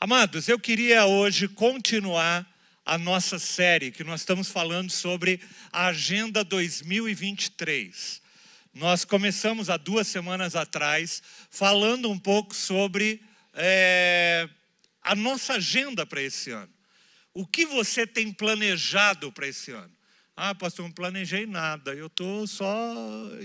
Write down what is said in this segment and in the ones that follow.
Amados, eu queria hoje continuar a nossa série que nós estamos falando sobre a Agenda 2023. Nós começamos há duas semanas atrás falando um pouco sobre é, a nossa agenda para esse ano. O que você tem planejado para esse ano? Ah, pastor, não planejei nada, eu estou só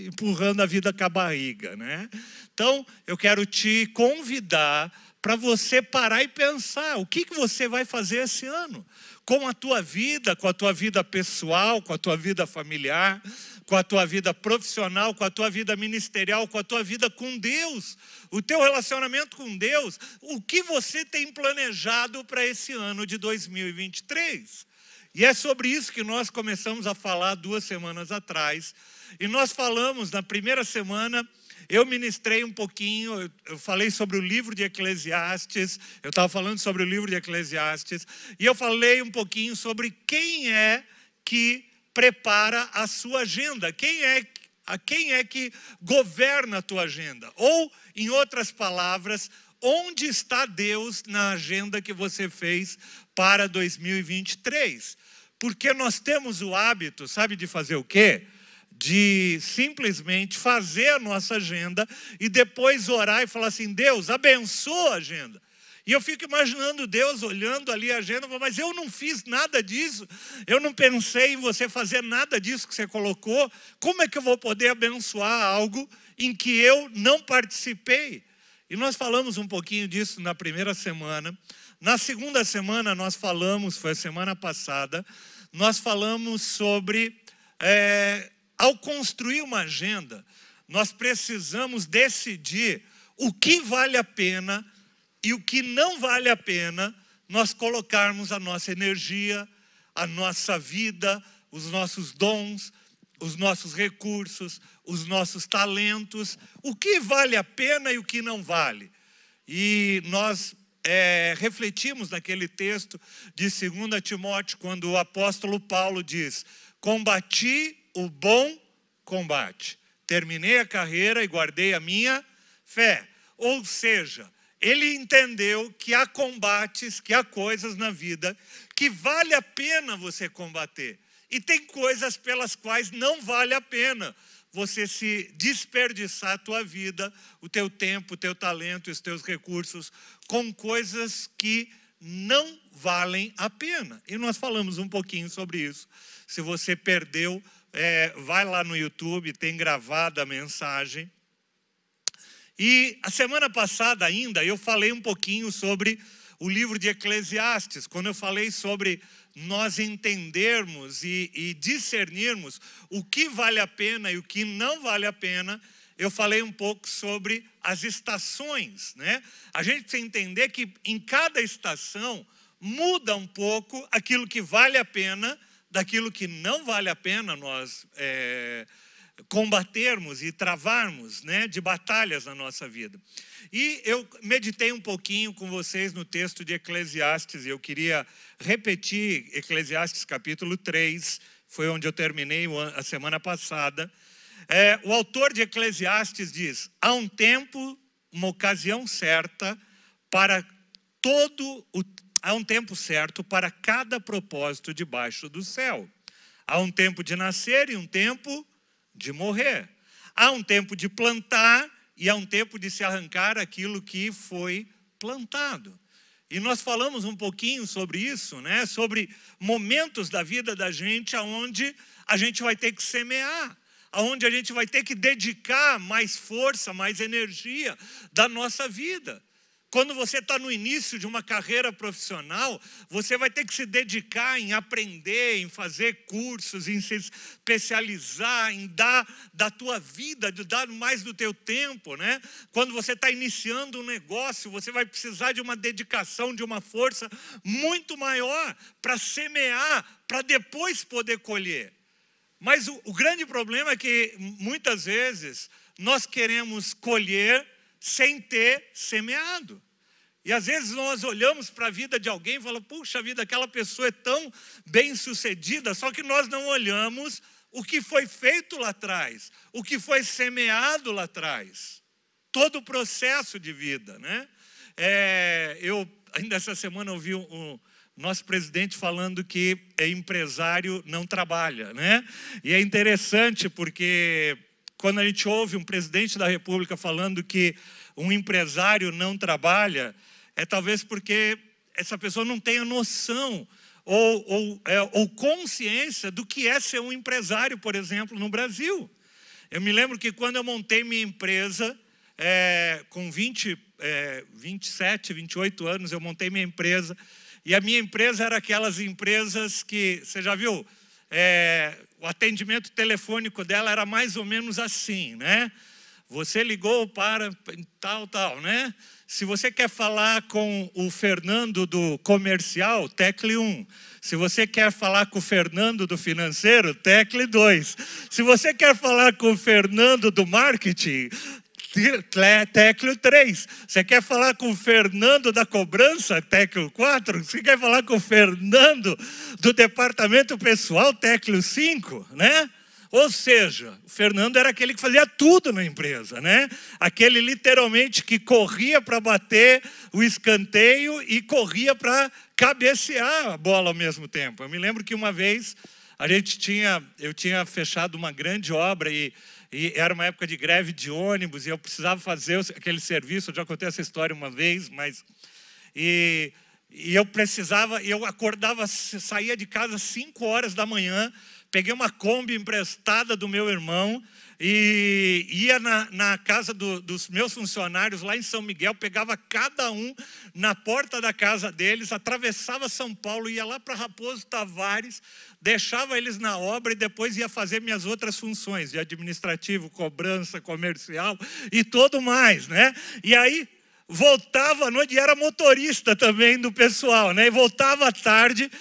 empurrando a vida com a barriga, né? Então, eu quero te convidar para você parar e pensar o que, que você vai fazer esse ano com a tua vida, com a tua vida pessoal, com a tua vida familiar, com a tua vida profissional, com a tua vida ministerial, com a tua vida com Deus, o teu relacionamento com Deus, o que você tem planejado para esse ano de 2023. E é sobre isso que nós começamos a falar duas semanas atrás. E nós falamos na primeira semana eu ministrei um pouquinho, eu falei sobre o livro de Eclesiastes, eu estava falando sobre o livro de Eclesiastes, e eu falei um pouquinho sobre quem é que prepara a sua agenda, quem é a quem é que governa a tua agenda? Ou, em outras palavras, onde está Deus na agenda que você fez para 2023? Porque nós temos o hábito, sabe, de fazer o quê? De simplesmente fazer a nossa agenda e depois orar e falar assim: Deus, abençoa a agenda. E eu fico imaginando Deus olhando ali a agenda, mas eu não fiz nada disso, eu não pensei em você fazer nada disso que você colocou. Como é que eu vou poder abençoar algo em que eu não participei? E nós falamos um pouquinho disso na primeira semana. Na segunda semana, nós falamos, foi a semana passada, nós falamos sobre é, ao construir uma agenda, nós precisamos decidir o que vale a pena e o que não vale a pena nós colocarmos a nossa energia, a nossa vida, os nossos dons, os nossos recursos, os nossos talentos, o que vale a pena e o que não vale. E nós é, refletimos naquele texto de 2 Timóteo, quando o apóstolo Paulo diz: Combati o bom combate. Terminei a carreira e guardei a minha fé. Ou seja, ele entendeu que há combates, que há coisas na vida que vale a pena você combater. E tem coisas pelas quais não vale a pena você se desperdiçar a tua vida, o teu tempo, o teu talento, os teus recursos com coisas que não valem a pena. E nós falamos um pouquinho sobre isso. Se você perdeu é, vai lá no YouTube, tem gravada a mensagem. E a semana passada ainda eu falei um pouquinho sobre o livro de Eclesiastes, quando eu falei sobre nós entendermos e, e, discernirmos o que vale a pena e o que não vale a pena, eu falei um pouco sobre as estações, né? A gente precisa entender que em cada estação muda um pouco aquilo que vale a pena daquilo que não vale a pena nós é, combatermos e travarmos né, de batalhas na nossa vida. E eu meditei um pouquinho com vocês no texto de Eclesiastes, e eu queria repetir Eclesiastes capítulo 3, foi onde eu terminei a semana passada. É, o autor de Eclesiastes diz: há um tempo, uma ocasião certa para todo o Há um tempo certo para cada propósito debaixo do céu. Há um tempo de nascer e um tempo de morrer. Há um tempo de plantar e há um tempo de se arrancar aquilo que foi plantado. E nós falamos um pouquinho sobre isso, né? Sobre momentos da vida da gente aonde a gente vai ter que semear, aonde a gente vai ter que dedicar mais força, mais energia da nossa vida. Quando você está no início de uma carreira profissional, você vai ter que se dedicar em aprender, em fazer cursos, em se especializar, em dar da tua vida, de dar mais do teu tempo, né? Quando você está iniciando um negócio, você vai precisar de uma dedicação, de uma força muito maior para semear, para depois poder colher. Mas o, o grande problema é que muitas vezes nós queremos colher sem ter semeado. E às vezes nós olhamos para a vida de alguém e falamos, puxa vida, aquela pessoa é tão bem sucedida, só que nós não olhamos o que foi feito lá atrás, o que foi semeado lá atrás, todo o processo de vida, né? É, eu ainda essa semana eu vi um, nosso presidente falando que é empresário não trabalha, né? E é interessante porque quando a gente ouve um presidente da República falando que um empresário não trabalha, é talvez porque essa pessoa não tenha noção ou, ou, é, ou consciência do que é ser um empresário, por exemplo, no Brasil. Eu me lembro que quando eu montei minha empresa, é, com 20, é, 27, 28 anos, eu montei minha empresa. E a minha empresa era aquelas empresas que, você já viu, é, o atendimento telefônico dela era mais ou menos assim, né? Você ligou para tal, tal, né? Se você quer falar com o Fernando do comercial, tecle 1. Se você quer falar com o Fernando do financeiro, tecle 2. Se você quer falar com o Fernando do marketing, Tecleo 3. Você quer falar com o Fernando da cobrança? Tecleo 4. Você quer falar com o Fernando do departamento pessoal? Tecleo 5, né? Ou seja, o Fernando era aquele que fazia tudo na empresa, né? Aquele literalmente que corria para bater o escanteio e corria para cabecear a bola ao mesmo tempo. Eu me lembro que uma vez a gente tinha, eu tinha fechado uma grande obra e e era uma época de greve de ônibus, e eu precisava fazer aquele serviço. Eu já contei essa história uma vez, mas. E, e eu precisava, eu acordava, saía de casa às 5 horas da manhã, peguei uma Kombi emprestada do meu irmão e ia na, na casa do, dos meus funcionários lá em São Miguel, pegava cada um na porta da casa deles, atravessava São Paulo, ia lá para Raposo Tavares, deixava eles na obra e depois ia fazer minhas outras funções, de administrativo, cobrança, comercial e tudo mais, né? E aí voltava à noite e era motorista também do pessoal, né? E voltava à tarde,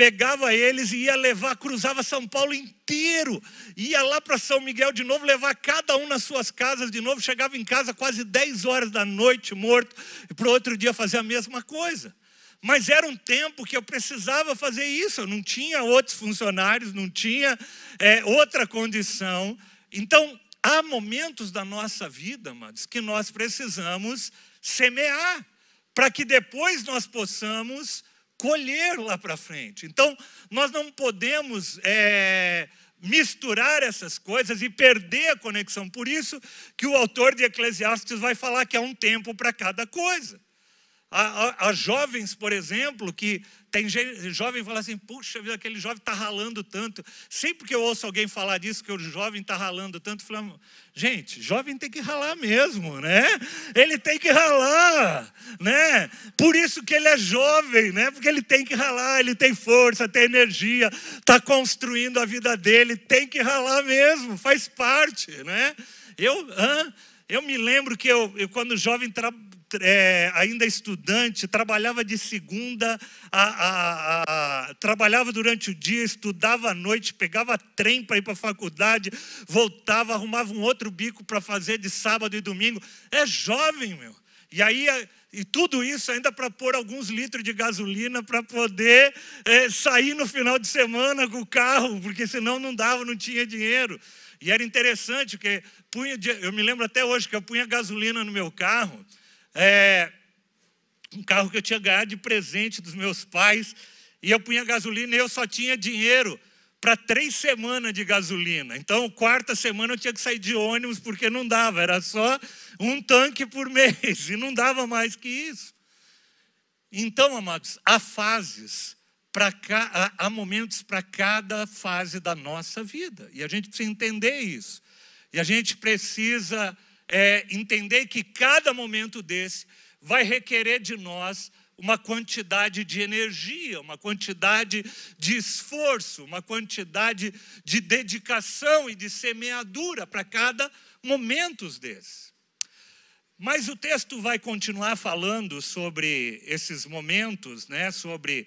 pegava eles e ia levar, cruzava São Paulo inteiro, ia lá para São Miguel de novo, levar cada um nas suas casas de novo, chegava em casa quase 10 horas da noite morto, e para outro dia fazer a mesma coisa. Mas era um tempo que eu precisava fazer isso, eu não tinha outros funcionários, não tinha é, outra condição. Então, há momentos da nossa vida, amados, que nós precisamos semear, para que depois nós possamos colher lá para frente. Então, nós não podemos é, misturar essas coisas e perder a conexão. Por isso que o autor de Eclesiastes vai falar que há um tempo para cada coisa. Há, jovens, por exemplo, que tem jovem que fala assim, puxa vida, aquele jovem está ralando tanto. Sempre que eu ouço alguém falar disso, que o jovem está ralando tanto, falo, gente, jovem tem que ralar mesmo, né? Ele tem que ralar, né? Por isso que ele é jovem, né? Porque ele tem que ralar, ele tem força, tem energia, está construindo a vida dele, tem que ralar mesmo, faz parte, né? Eu, eu me lembro que eu, eu quando jovem trabalhava, é, ainda estudante, trabalhava de segunda, a, a, a, trabalhava durante o dia, estudava à noite, pegava trem para ir para a faculdade, voltava, arrumava um outro bico para fazer de sábado e domingo. É jovem, meu. E aí, e tudo isso ainda para pôr alguns litros de gasolina para poder é, sair no final de semana com o carro, porque senão não dava, não tinha dinheiro. E era interessante, porque punha, eu me lembro até hoje que eu punha gasolina no meu carro é, um carro que eu tinha ganhado de presente dos meus pais, e eu punha gasolina e eu só tinha dinheiro para três semanas de gasolina. Então, quarta semana eu tinha que sair de ônibus porque não dava, era só um tanque por mês e não dava mais que isso. Então, amados, há fases para há momentos para cada fase da nossa vida e a gente precisa entender isso. E a gente precisa é, entender que cada momento desse vai requerer de nós uma quantidade de energia, uma quantidade de esforço, uma quantidade de dedicação e de semeadura para cada momento desses. Mas o texto vai continuar falando sobre esses momentos, né? sobre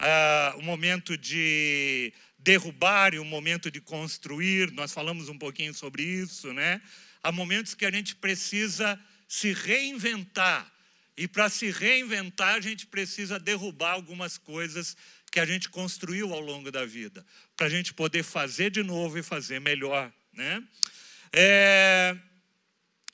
ah, o momento de derrubar e o momento de construir. Nós falamos um pouquinho sobre isso, né? Há momentos que a gente precisa se reinventar. E para se reinventar, a gente precisa derrubar algumas coisas que a gente construiu ao longo da vida, para a gente poder fazer de novo e fazer melhor. Né? É...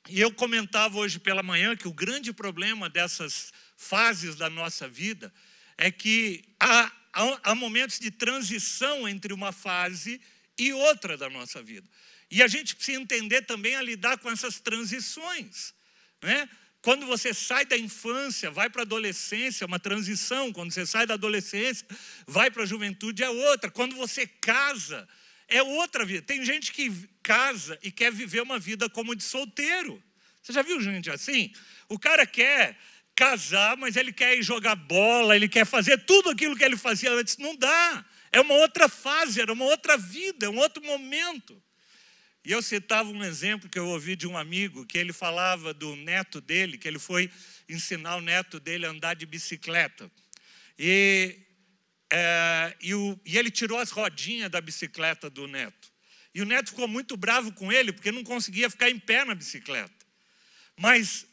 E eu comentava hoje pela manhã que o grande problema dessas fases da nossa vida, é que há, há, há momentos de transição entre uma fase e outra da nossa vida. E a gente precisa entender também a lidar com essas transições. Né? Quando você sai da infância, vai para a adolescência, é uma transição. Quando você sai da adolescência, vai para a juventude, é outra. Quando você casa, é outra vida. Tem gente que casa e quer viver uma vida como de solteiro. Você já viu gente assim? O cara quer casar, mas ele quer ir jogar bola, ele quer fazer tudo aquilo que ele fazia antes. Não dá. É uma outra fase, era uma outra vida, é um outro momento. E eu citava um exemplo que eu ouvi de um amigo, que ele falava do neto dele, que ele foi ensinar o neto dele a andar de bicicleta. E, é, e, o, e ele tirou as rodinhas da bicicleta do neto. E o neto ficou muito bravo com ele, porque não conseguia ficar em pé na bicicleta. Mas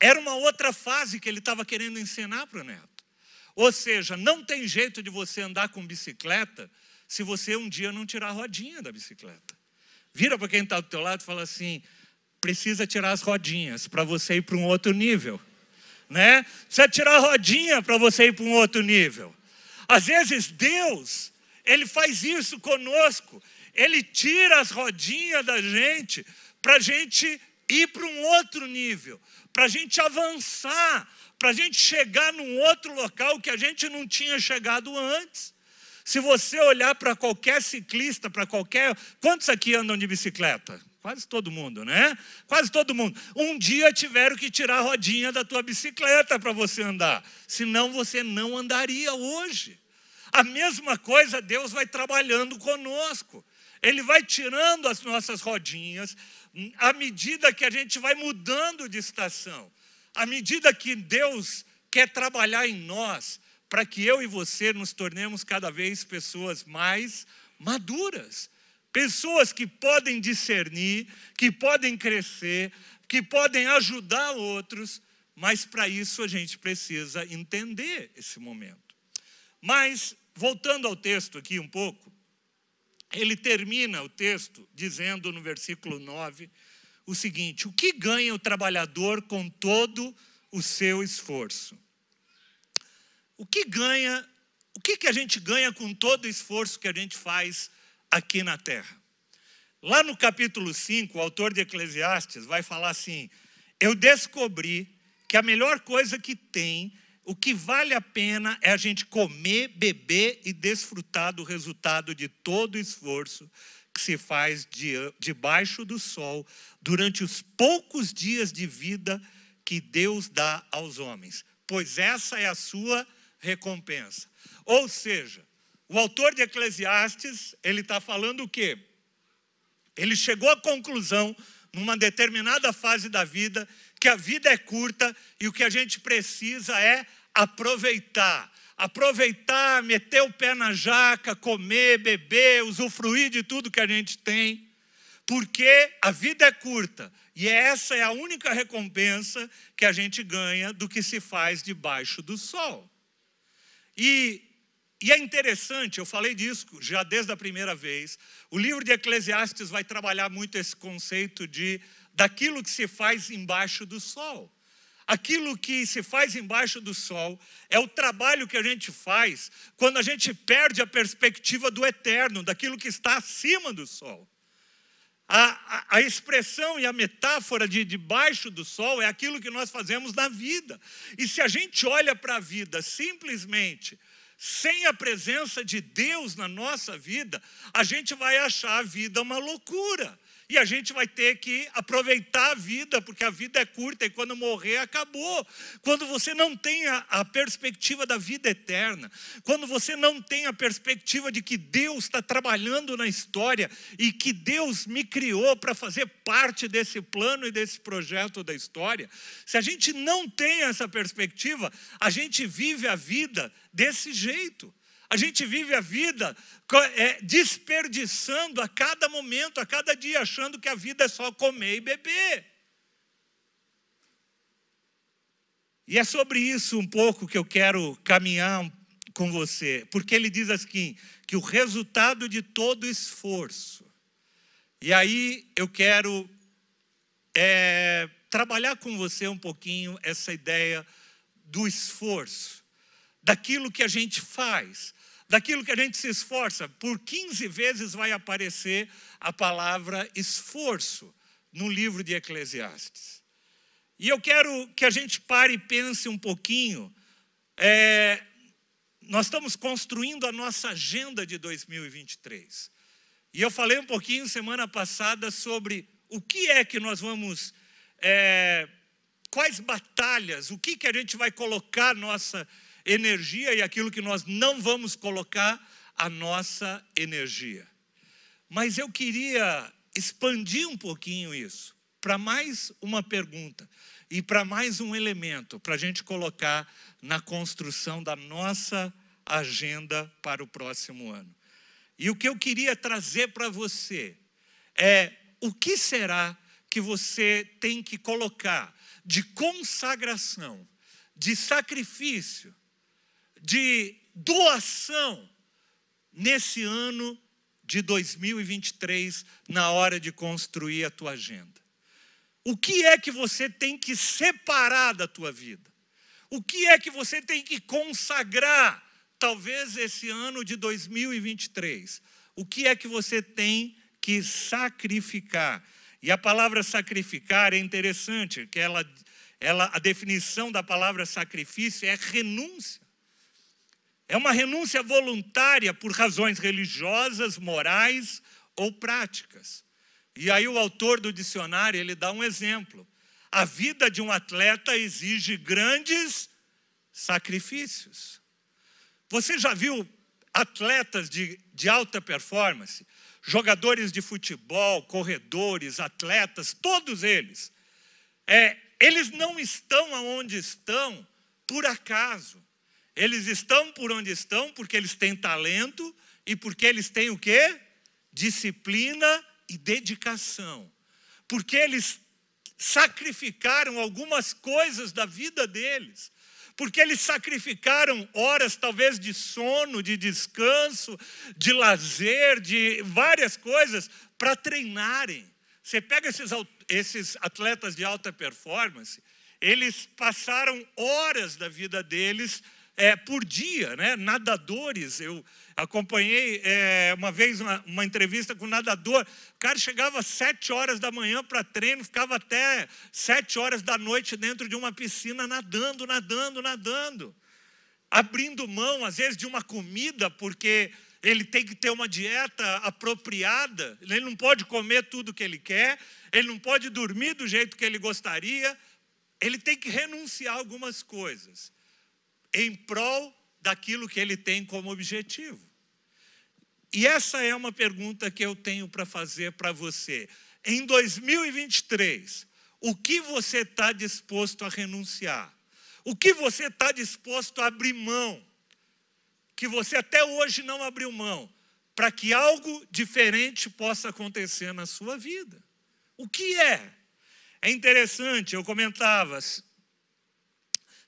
era uma outra fase que ele estava querendo ensinar para o neto. Ou seja, não tem jeito de você andar com bicicleta se você um dia não tirar a rodinha da bicicleta. Vira para quem está do teu lado e fala assim: precisa tirar as rodinhas para você ir para um outro nível. Né? Precisa tirar a rodinha para você ir para um outro nível. Às vezes Deus, Ele faz isso conosco. Ele tira as rodinhas da gente para a gente ir para um outro nível, para a gente avançar, para a gente chegar num outro local que a gente não tinha chegado antes. Se você olhar para qualquer ciclista, para qualquer. Quantos aqui andam de bicicleta? Quase todo mundo, né? Quase todo mundo. Um dia tiveram que tirar a rodinha da tua bicicleta para você andar. Senão você não andaria hoje. A mesma coisa Deus vai trabalhando conosco. Ele vai tirando as nossas rodinhas à medida que a gente vai mudando de estação. À medida que Deus quer trabalhar em nós, para que eu e você nos tornemos cada vez pessoas mais maduras, pessoas que podem discernir, que podem crescer, que podem ajudar outros, mas para isso a gente precisa entender esse momento. Mas, voltando ao texto aqui um pouco, ele termina o texto dizendo no versículo 9 o seguinte: O que ganha o trabalhador com todo o seu esforço? O que ganha, o que, que a gente ganha com todo o esforço que a gente faz aqui na terra? Lá no capítulo 5, o autor de Eclesiastes vai falar assim: Eu descobri que a melhor coisa que tem, o que vale a pena é a gente comer, beber e desfrutar do resultado de todo o esforço que se faz debaixo do sol durante os poucos dias de vida que Deus dá aos homens, pois essa é a sua recompensa. Ou seja, o autor de Eclesiastes, ele está falando o quê? Ele chegou à conclusão, numa determinada fase da vida, que a vida é curta e o que a gente precisa é aproveitar. Aproveitar, meter o pé na jaca, comer, beber, usufruir de tudo que a gente tem, porque a vida é curta e essa é a única recompensa que a gente ganha do que se faz debaixo do sol. E, e é interessante, eu falei disso já desde a primeira vez. O livro de Eclesiastes vai trabalhar muito esse conceito de daquilo que se faz embaixo do sol. Aquilo que se faz embaixo do sol é o trabalho que a gente faz quando a gente perde a perspectiva do eterno, daquilo que está acima do sol. A, a, expressão e a metáfora de debaixo do sol é aquilo que nós fazemos na vida. E se a gente olha para a vida simplesmente sem a presença de Deus na nossa vida, a gente vai achar a vida uma loucura. E a gente vai ter que aproveitar a vida, porque a vida é curta e quando morrer acabou. Quando você não tem a, a perspectiva da vida eterna, quando você não tem a perspectiva de que Deus está trabalhando na história e que Deus me criou para fazer parte desse plano e desse projeto da história, se a gente não tem essa perspectiva, a gente vive a vida desse jeito. A gente vive a vida é, desperdiçando a cada momento, a cada dia, achando que a vida é só comer e beber. E é sobre isso um pouco que eu quero caminhar com você, porque ele diz assim: que o resultado de todo esforço, e aí eu quero é, trabalhar com você um pouquinho essa ideia do esforço, daquilo que a gente faz, daquilo que a gente se esforça. Por 15 vezes vai aparecer a palavra esforço no livro de Eclesiastes. E eu quero que a gente pare e pense um pouquinho. É, nós estamos construindo a nossa agenda de 2023. E eu falei um pouquinho semana passada sobre o que é que nós vamos, é, quais batalhas, o que, que a gente vai colocar nossa energia e aquilo que nós não vamos colocar a nossa energia. Mas eu queria expandir um pouquinho isso para mais uma pergunta e para mais um elemento para a gente colocar na construção da nossa agenda para o próximo ano. E o que eu queria trazer para você é o que será que você tem que colocar de consagração, de sacrifício, de doação nesse ano de 2023, na hora de construir a tua agenda. O que é que você tem que separar da tua vida? O que é que você tem que consagrar, talvez esse ano de 2023? O que é que você tem que sacrificar? E a palavra sacrificar é interessante, que ela, ela, a definição da palavra sacrifício é renúncia. É uma renúncia voluntária por razões religiosas, morais ou práticas. E aí o autor do dicionário, ele dá um exemplo. A vida de um atleta exige grandes sacrifícios. Você já viu atletas de, de alta performance, jogadores de futebol, corredores, atletas, todos eles, é, eles não estão aonde estão por acaso. Eles estão por onde estão porque eles têm talento e porque eles têm o quê? Disciplina e dedicação. Porque eles sacrificaram algumas coisas da vida deles. Porque eles sacrificaram horas, talvez, de sono, de descanso, de lazer, de várias coisas, para treinarem. Você pega esses, esses atletas de alta performance, eles passaram horas da vida deles é, por dia, né? nadadores. Eu acompanhei é, uma vez uma, uma, entrevista com um nadador. O cara chegava às sete horas da manhã para treino, ficava até sete horas da noite dentro de uma piscina nadando, nadando, nadando. Abrindo mão, às vezes, de uma comida, porque ele tem que ter uma dieta apropriada. Ele não pode comer tudo que ele quer, ele não pode dormir do jeito que ele gostaria. Ele tem que renunciar a algumas coisas em prol daquilo que ele tem como objetivo. E essa é uma pergunta que eu tenho para fazer para você. Em 2023, o que você está disposto a renunciar? O que você está disposto a abrir mão? Que você até hoje não abriu mão, para que algo diferente possa acontecer na sua vida. O que é? É interessante, eu comentava,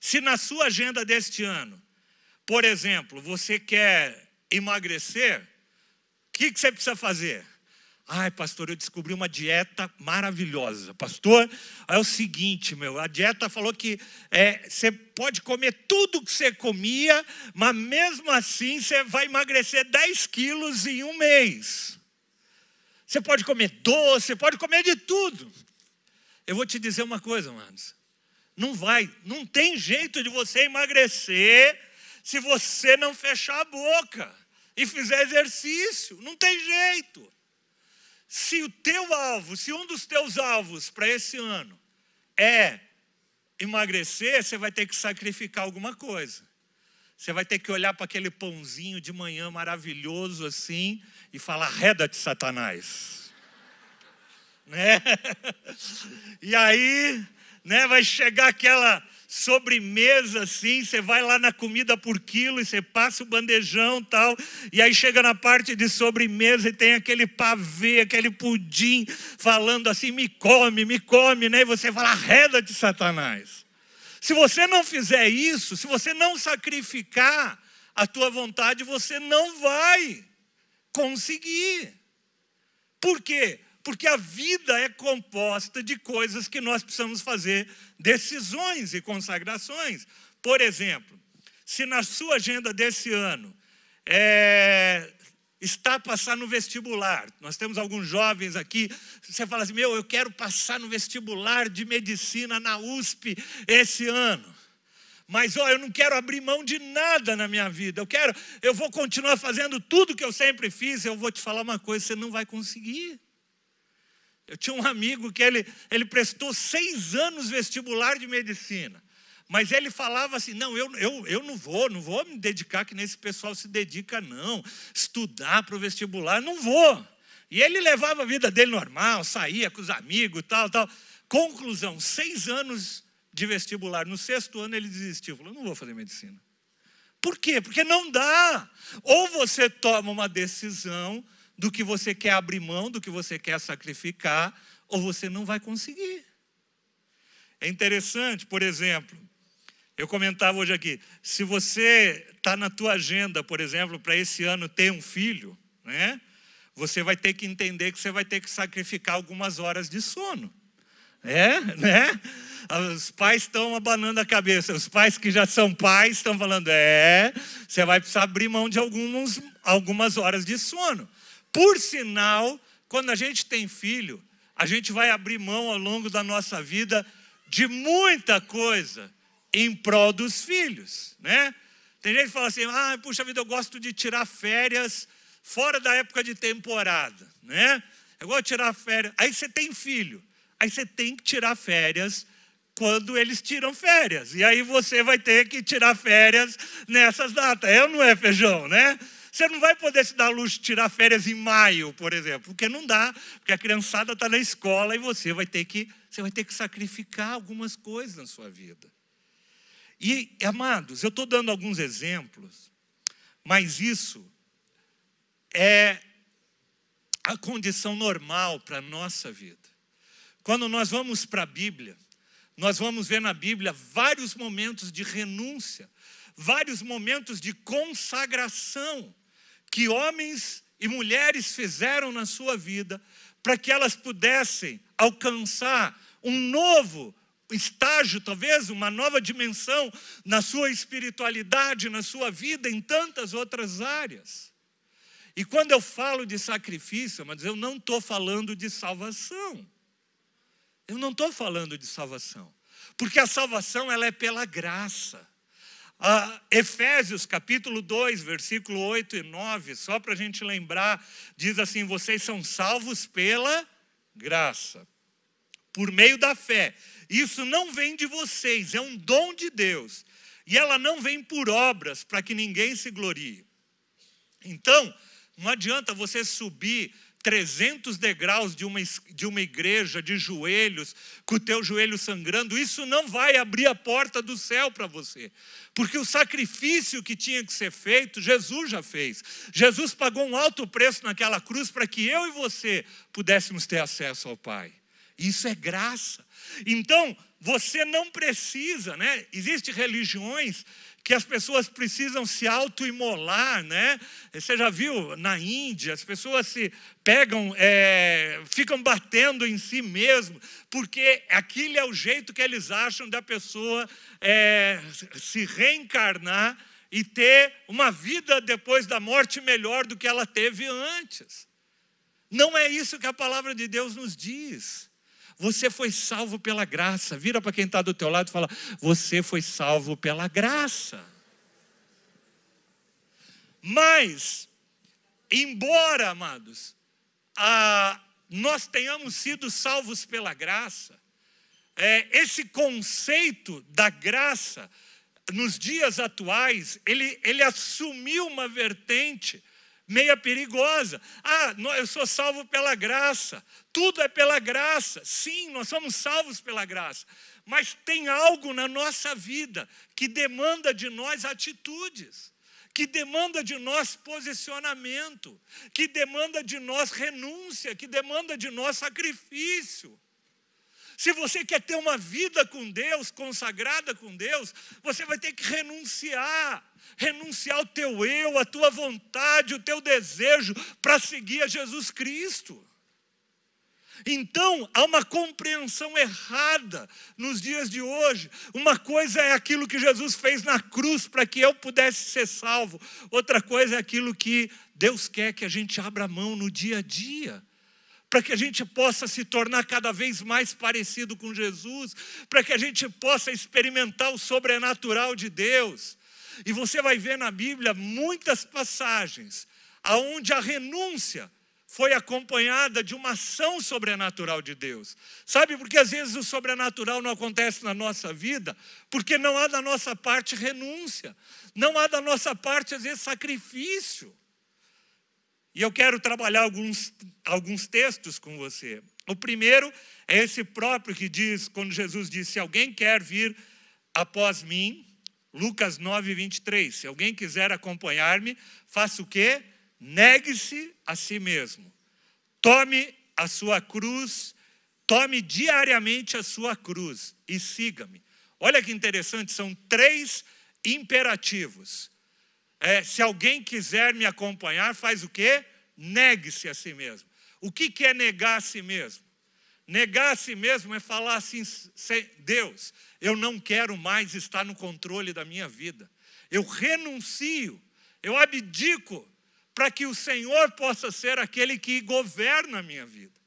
se na sua agenda deste ano, por exemplo, você quer emagrecer, o que, que você precisa fazer? Ai, pastor, eu descobri uma dieta maravilhosa. Pastor, é o seguinte, meu, a dieta falou que é, você pode comer tudo que você comia, mas mesmo assim você vai emagrecer 10 quilos em um mês. Você pode comer doce, você pode comer de tudo. Eu vou te dizer uma coisa, amados. Não vai, não tem jeito de você emagrecer se você não fechar a boca e fizer exercício. Não tem jeito. Se o teu alvo, se um dos teus alvos para esse ano é emagrecer, você vai ter que sacrificar alguma coisa. Você vai ter que olhar para aquele pãozinho de manhã maravilhoso assim e falar: reda-te, Satanás. né? E aí né? Vai chegar aquela sobremesa assim, você vai lá na comida por quilo e você passa o bandejão tal, e aí chega na parte de sobremesa e tem aquele pavê, aquele pudim falando assim, me come, me come, né? E você fala, reda de Satanás. Se você não fizer isso, se você não sacrificar a tua vontade, você não vai conseguir. Por quê? Porque a vida é composta de coisas que nós precisamos fazer decisões e consagrações. Por exemplo, se na sua agenda desse ano é, está passar no vestibular. Nós temos alguns jovens aqui, você fala assim: "Meu, eu quero passar no vestibular de medicina na USP esse ano". Mas ó, eu não quero abrir mão de nada na minha vida. Eu quero, eu vou continuar fazendo tudo que eu sempre fiz. Eu vou te falar uma coisa: você não vai conseguir. Eu tinha um amigo que ele, ele prestou seis anos vestibular de medicina. Mas ele falava assim: não, eu, eu, eu não vou, não vou me dedicar que nesse pessoal se dedica, não. Estudar para o vestibular, não vou. E ele levava a vida dele normal, saía com os amigos, tal, tal. Conclusão: seis anos de vestibular. No sexto ano ele desistiu. Falou: não vou fazer medicina. Por quê? Porque não dá. Ou você toma uma decisão do que você quer abrir mão, do que você quer sacrificar, ou você não vai conseguir. É interessante, por exemplo, eu comentava hoje aqui, se você está na tua agenda, por exemplo, para esse ano ter um filho, né? Você vai ter que entender que você vai ter que sacrificar algumas horas de sono. É, né? Os pais estão abanando a cabeça. Os pais que já são pais estão falando: é, você vai precisar abrir mão de alguns, algumas horas de sono. Por sinal, quando a gente tem filho, a gente vai abrir mão ao longo da nossa vida de muita coisa em prol dos filhos, né? Tem gente que fala assim: ah, puxa vida, eu gosto de tirar férias fora da época de temporada, né? Eu gosto de tirar férias. Aí você tem filho, aí você tem que tirar férias quando eles tiram férias. E aí você vai ter que tirar férias nessas datas. É ou não é, feijão, né? Você não vai poder se dar luxo de tirar férias em maio, por exemplo, porque não dá, porque a criançada está na escola e você vai ter que, você vai ter que sacrificar algumas coisas na sua vida. E, amados, eu estou dando alguns exemplos, mas isso é a condição normal para a nossa vida. Quando nós vamos para a Bíblia, nós vamos ver na Bíblia vários momentos de renúncia, vários momentos de consagração que homens e mulheres fizeram na sua vida para que elas pudessem alcançar um novo estágio, talvez uma nova dimensão na sua espiritualidade, na sua vida, em tantas outras áreas. E quando eu falo de sacrifício, mas eu não estou falando de salvação. Eu não estou falando de salvação. Porque a salvação ela é pela graça. Ah, Efésios capítulo 2, versículo 8 e 9, só para a gente lembrar, diz assim: vocês são salvos pela graça, por meio da fé. Isso não vem de vocês, é um dom de Deus. E ela não vem por obras, para que ninguém se glorie. Então, não adianta você subir 300 degraus de uma, de uma igreja de joelhos, com o teu joelho sangrando, isso não vai abrir a porta do céu para você. Porque o sacrifício que tinha que ser feito, Jesus já fez. Jesus pagou um alto preço naquela cruz para que eu e você pudéssemos ter acesso ao Pai. Isso é graça. Então, você não precisa, né? Existem religiões que as pessoas precisam se autoimolar, né? Você já viu na Índia, as pessoas se pegam, é, ficam batendo em si mesmo, porque aquilo é o jeito que eles acham da pessoa é, se reencarnar e ter uma vida depois da morte melhor do que ela teve antes. Não é isso que a palavra de Deus nos diz. Você foi salvo pela graça. Vira para quem está do teu lado e fala: Você foi salvo pela graça. Mas, embora, amados, a, nós tenhamos sido salvos pela graça, é, esse conceito da graça, nos dias atuais, ele, ele assumiu uma vertente meia perigosa. Ah, eu sou salvo pela graça. Tudo é pela graça. Sim, nós somos salvos pela graça. Mas tem algo na nossa vida que demanda de nós atitudes, que demanda de nós posicionamento, que demanda de nós renúncia, que demanda de nós sacrifício. Se você quer ter uma vida com Deus, consagrada com Deus, você vai ter que renunciar. Renunciar o teu eu, a tua vontade, o teu desejo para seguir a Jesus Cristo. Então, há uma compreensão errada nos dias de hoje. Uma coisa é aquilo que Jesus fez na cruz para que eu pudesse ser salvo, outra coisa é aquilo que Deus quer que a gente abra mão no dia a dia. Para que a gente possa se tornar cada vez mais parecido com Jesus, para que a gente possa experimentar o sobrenatural de Deus. E você vai ver na Bíblia muitas passagens aonde a renúncia foi acompanhada de uma ação sobrenatural de Deus. Sabe por que às vezes o sobrenatural não acontece na nossa vida? Porque não há da nossa parte renúncia, não há da nossa parte às vezes sacrifício. E eu quero trabalhar alguns, alguns textos com você. O primeiro é esse próprio que diz, quando Jesus disse: Se alguém quer vir após mim, Lucas 9, 23. Se alguém quiser acompanhar-me, faça o quê? Negue-se a si mesmo. Tome a sua cruz, tome diariamente a sua cruz e siga-me. Olha que interessante, são três imperativos. É, se alguém quiser me acompanhar, faz o quê? Negue-se a si mesmo. O que, que é negar a si mesmo? Negar a si mesmo é falar assim: Deus, eu não quero mais estar no controle da minha vida. Eu renuncio, eu abdico para que o Senhor possa ser aquele que governa a minha vida.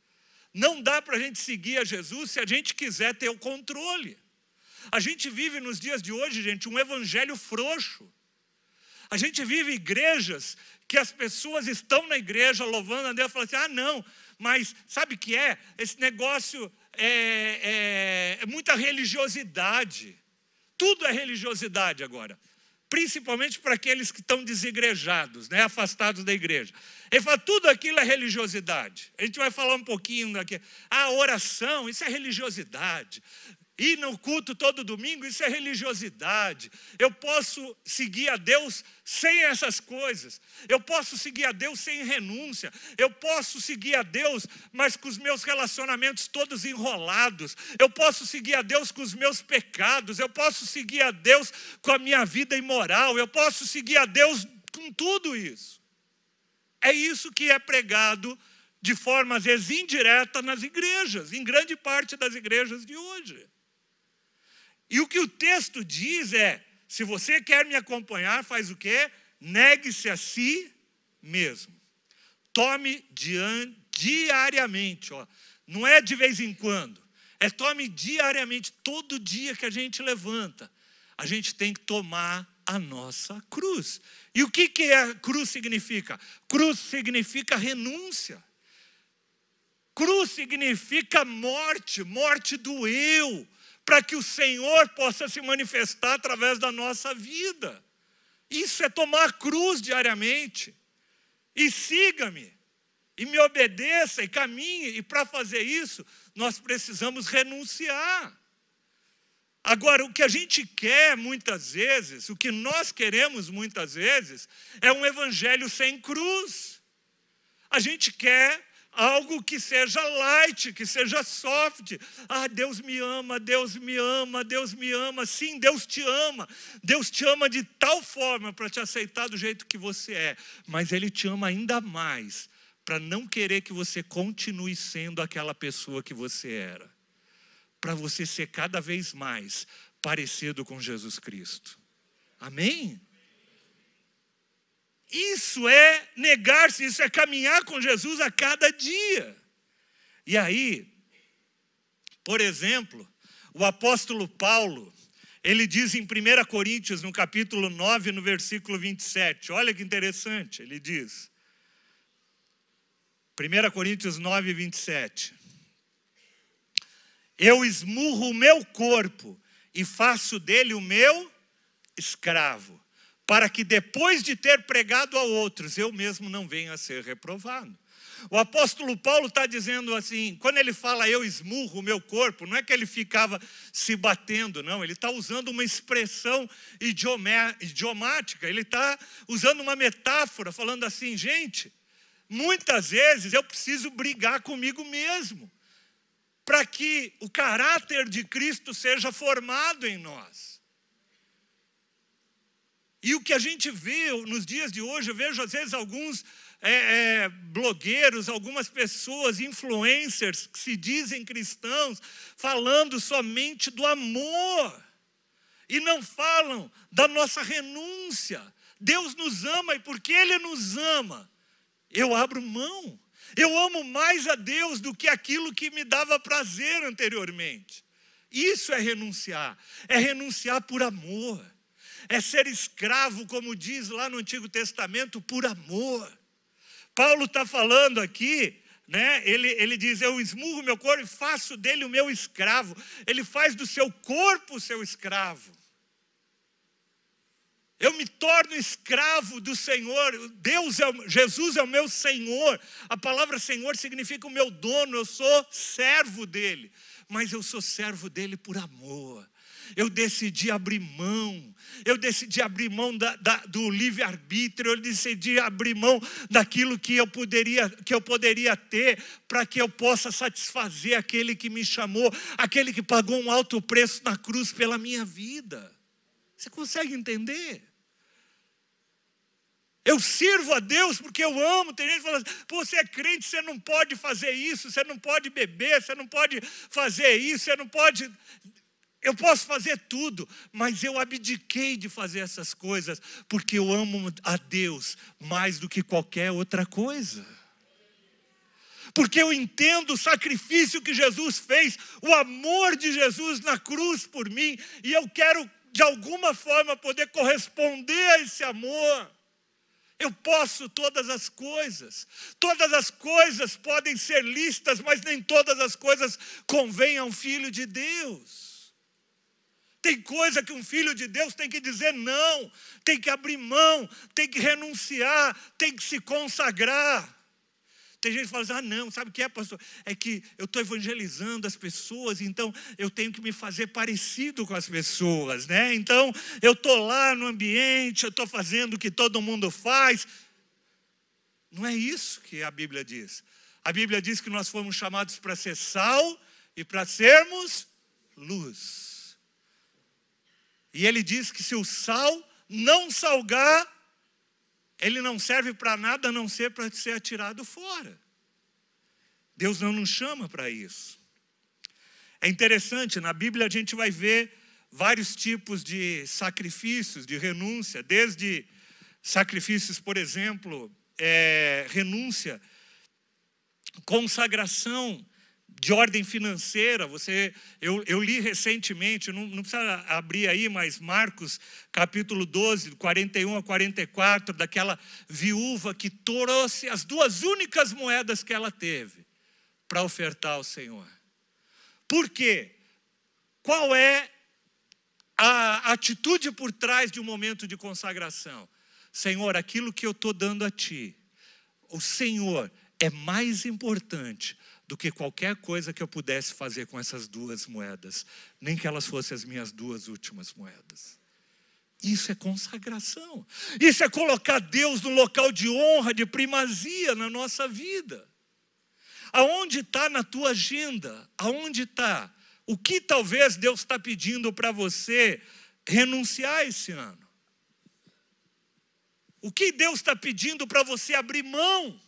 Não dá para a gente seguir a Jesus se a gente quiser ter o controle. A gente vive nos dias de hoje, gente, um evangelho frouxo. A gente vive igrejas que as pessoas estão na igreja louvando a Deus falam assim: ah, não, mas sabe o que é? Esse negócio é, é, é muita religiosidade. Tudo é religiosidade agora principalmente para aqueles que estão desigrejados, né, afastados da igreja. Ele fala, tudo aquilo é religiosidade. A gente vai falar um pouquinho daqui. A oração, isso é religiosidade. Ir no culto todo domingo, isso é religiosidade. Eu posso seguir a Deus sem essas coisas. Eu posso seguir a Deus sem renúncia. Eu posso seguir a Deus, mas com os meus relacionamentos todos enrolados. Eu posso seguir a Deus com os meus pecados. Eu posso seguir a Deus com a minha vida imoral. Eu posso seguir a Deus com tudo isso. É isso que é pregado de forma às vezes indireta nas igrejas, em grande parte das igrejas de hoje. E o que o texto diz é: se você quer me acompanhar, faz o quê? Negue-se a si mesmo. Tome diariamente, ó. não é de vez em quando, é tome diariamente, todo dia que a gente levanta, a gente tem que tomar a nossa cruz. E o que, que a cruz significa? Cruz significa renúncia. Cruz significa morte, morte do eu, para que o Senhor possa se manifestar através da nossa vida. Isso é tomar a cruz diariamente. E siga-me, e me obedeça, e caminhe, e para fazer isso, nós precisamos renunciar. Agora, o que a gente quer muitas vezes, o que nós queremos muitas vezes, é um evangelho sem cruz. A gente quer algo que seja light, que seja soft. Ah, Deus me ama, Deus me ama, Deus me ama. Sim, Deus te ama. Deus te ama de tal forma para te aceitar do jeito que você é, mas Ele te ama ainda mais para não querer que você continue sendo aquela pessoa que você era, para você ser cada vez mais parecido com Jesus Cristo. Amém? Isso é negar-se, isso é caminhar com Jesus a cada dia. E aí, por exemplo, o apóstolo Paulo, ele diz em 1 Coríntios, no capítulo 9, no versículo 27, olha que interessante, ele diz, 1 Coríntios 9, 27, eu esmurro o meu corpo e faço dele o meu escravo para que depois de ter pregado a outros, eu mesmo não venha a ser reprovado. O apóstolo Paulo está dizendo assim, quando ele fala eu esmurro o meu corpo, não é que ele ficava se batendo, não, ele está usando uma expressão idiomática, ele está usando uma metáfora, falando assim, gente, muitas vezes eu preciso brigar comigo mesmo, para que o caráter de Cristo seja formado em nós. E o que a gente vê nos dias de hoje, eu vejo às vezes alguns é, é, blogueiros, algumas pessoas, influencers, que se dizem cristãos, falando somente do amor, e não falam da nossa renúncia. Deus nos ama, e porque Ele nos ama, eu abro mão. Eu amo mais a Deus do que aquilo que me dava prazer anteriormente. Isso é renunciar, é renunciar por amor, é ser escravo, como diz lá no Antigo Testamento, por amor. Paulo está falando aqui, né? Ele, ele diz: Eu esmurro meu corpo e faço dele o meu escravo. Ele faz do seu corpo o seu escravo. Eu me torno escravo do Senhor. Deus é, Jesus é o meu Senhor. A palavra Senhor significa o meu dono. Eu sou servo dele, mas eu sou servo dele por amor eu decidi abrir mão, eu decidi abrir mão da, da, do livre-arbítrio, eu decidi abrir mão daquilo que eu poderia, que eu poderia ter, para que eu possa satisfazer aquele que me chamou, aquele que pagou um alto preço na cruz pela minha vida. Você consegue entender? Eu sirvo a Deus porque eu amo. Tem gente que fala assim, Pô, você é crente, você não pode fazer isso, você não pode beber, você não pode fazer isso, você não pode. Eu posso fazer tudo, mas eu abdiquei de fazer essas coisas, porque eu amo a Deus mais do que qualquer outra coisa. Porque eu entendo o sacrifício que Jesus fez, o amor de Jesus na cruz por mim, e eu quero de alguma forma poder corresponder a esse amor. Eu posso todas as coisas, todas as coisas podem ser listas, mas nem todas as coisas convêm a um filho de Deus. Tem coisa que um filho de Deus tem que dizer não, tem que abrir mão, tem que renunciar, tem que se consagrar. Tem gente que fala assim: ah, não, sabe o que é, pastor? É que eu estou evangelizando as pessoas, então eu tenho que me fazer parecido com as pessoas, né? Então eu estou lá no ambiente, eu estou fazendo o que todo mundo faz. Não é isso que a Bíblia diz. A Bíblia diz que nós fomos chamados para ser sal e para sermos luz. E ele diz que se o sal não salgar, ele não serve para nada a não ser para ser atirado fora. Deus não nos chama para isso. É interessante, na Bíblia a gente vai ver vários tipos de sacrifícios, de renúncia, desde sacrifícios, por exemplo, é, renúncia, consagração de ordem financeira. Você, eu, eu li recentemente, não, não, precisa abrir aí, mas Marcos capítulo 12, 41 a 44, daquela viúva que trouxe as duas únicas moedas que ela teve para ofertar ao Senhor. Por quê? Qual é a atitude por trás de um momento de consagração? Senhor, aquilo que eu estou dando a Ti, o Senhor é mais importante do que qualquer coisa que eu pudesse fazer com essas duas moedas, nem que elas fossem as minhas duas últimas moedas. Isso é consagração. Isso é colocar Deus no local de honra, de primazia na nossa vida. Aonde está na tua agenda? Aonde está? O que talvez Deus está pedindo para você renunciar esse ano? O que Deus está pedindo para você abrir mão?